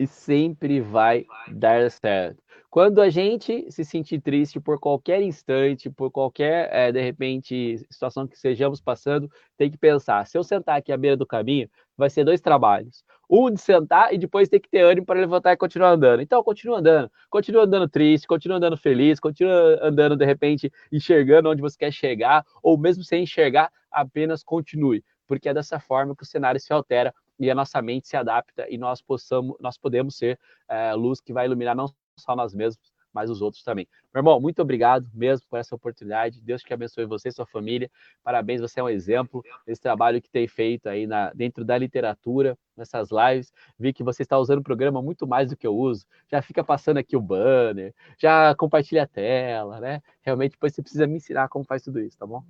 e sempre vai dar certo. Quando a gente se sentir triste por qualquer instante, por qualquer, é, de repente, situação que estejamos passando, tem que pensar: se eu sentar aqui à beira do caminho, vai ser dois trabalhos. Um de sentar e depois ter que ter ânimo para levantar e continuar andando. Então, continua andando. Continua andando triste, continua andando feliz, continua andando, de repente, enxergando onde você quer chegar, ou mesmo sem enxergar, apenas continue. Porque é dessa forma que o cenário se altera e a nossa mente se adapta e nós possamos, nós podemos ser é, luz que vai iluminar não só nós mesmos, mas os outros também. Meu irmão, muito obrigado mesmo por essa oportunidade. Deus te abençoe você e sua família. Parabéns, você é um exemplo desse trabalho que tem feito aí na, dentro da literatura, nessas lives. Vi que você está usando o programa muito mais do que eu uso. Já fica passando aqui o banner, já compartilha a tela, né? Realmente depois você precisa me ensinar como faz tudo isso, tá bom?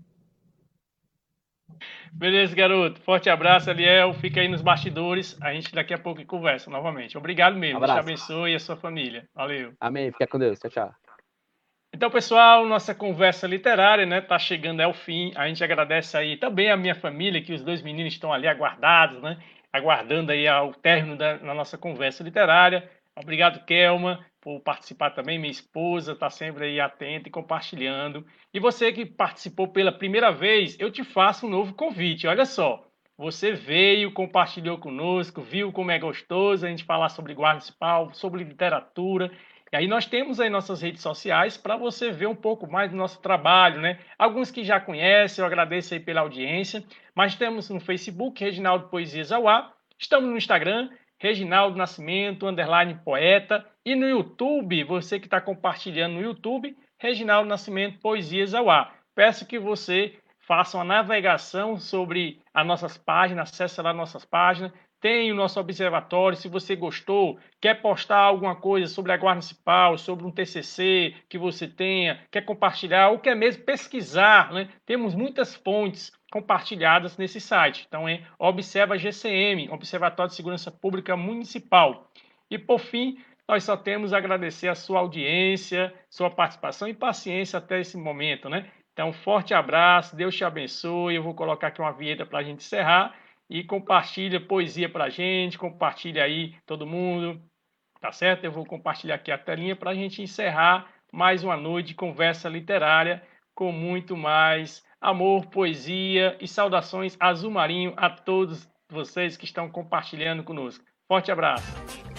Beleza, garoto. Forte abraço, Aliel. Fica aí nos bastidores. A gente daqui a pouco conversa novamente. Obrigado mesmo. Deus te abençoe e a sua família. Valeu. Amém. Fica com Deus. Tchau, tchau. Então, pessoal, nossa conversa literária, né, tá chegando ao fim. A gente agradece aí também a minha família, que os dois meninos estão ali aguardados, né, aguardando aí ao término da nossa conversa literária. Obrigado, Kelma por participar também. Minha esposa está sempre aí atenta e compartilhando. E você que participou pela primeira vez, eu te faço um novo convite. Olha só, você veio, compartilhou conosco, viu como é gostoso a gente falar sobre guarda municipal, sobre literatura. E aí nós temos aí nossas redes sociais para você ver um pouco mais do nosso trabalho, né? Alguns que já conhecem, eu agradeço aí pela audiência. Mas temos no Facebook, Reginaldo Poesias Auá. Estamos no Instagram, Reginaldo Nascimento, underline poeta. E no YouTube, você que está compartilhando no YouTube, Reginaldo Nascimento Poesias ao Ar. Peço que você faça uma navegação sobre as nossas páginas, acesse lá nossas páginas, tem o nosso observatório. Se você gostou, quer postar alguma coisa sobre a Guarda Municipal, sobre um TCC que você tenha, quer compartilhar ou quer mesmo pesquisar, né? temos muitas fontes compartilhadas nesse site. Então é Observa GCM, Observatório de Segurança Pública Municipal. E por fim, nós só temos a agradecer a sua audiência, sua participação e paciência até esse momento, né? Então, forte abraço, Deus te abençoe. Eu vou colocar aqui uma vinheta para a gente encerrar e compartilha poesia para a gente, compartilha aí todo mundo, tá certo? Eu vou compartilhar aqui a telinha para a gente encerrar mais uma noite de conversa literária com muito mais amor, poesia e saudações azul marinho a todos vocês que estão compartilhando conosco. Forte abraço.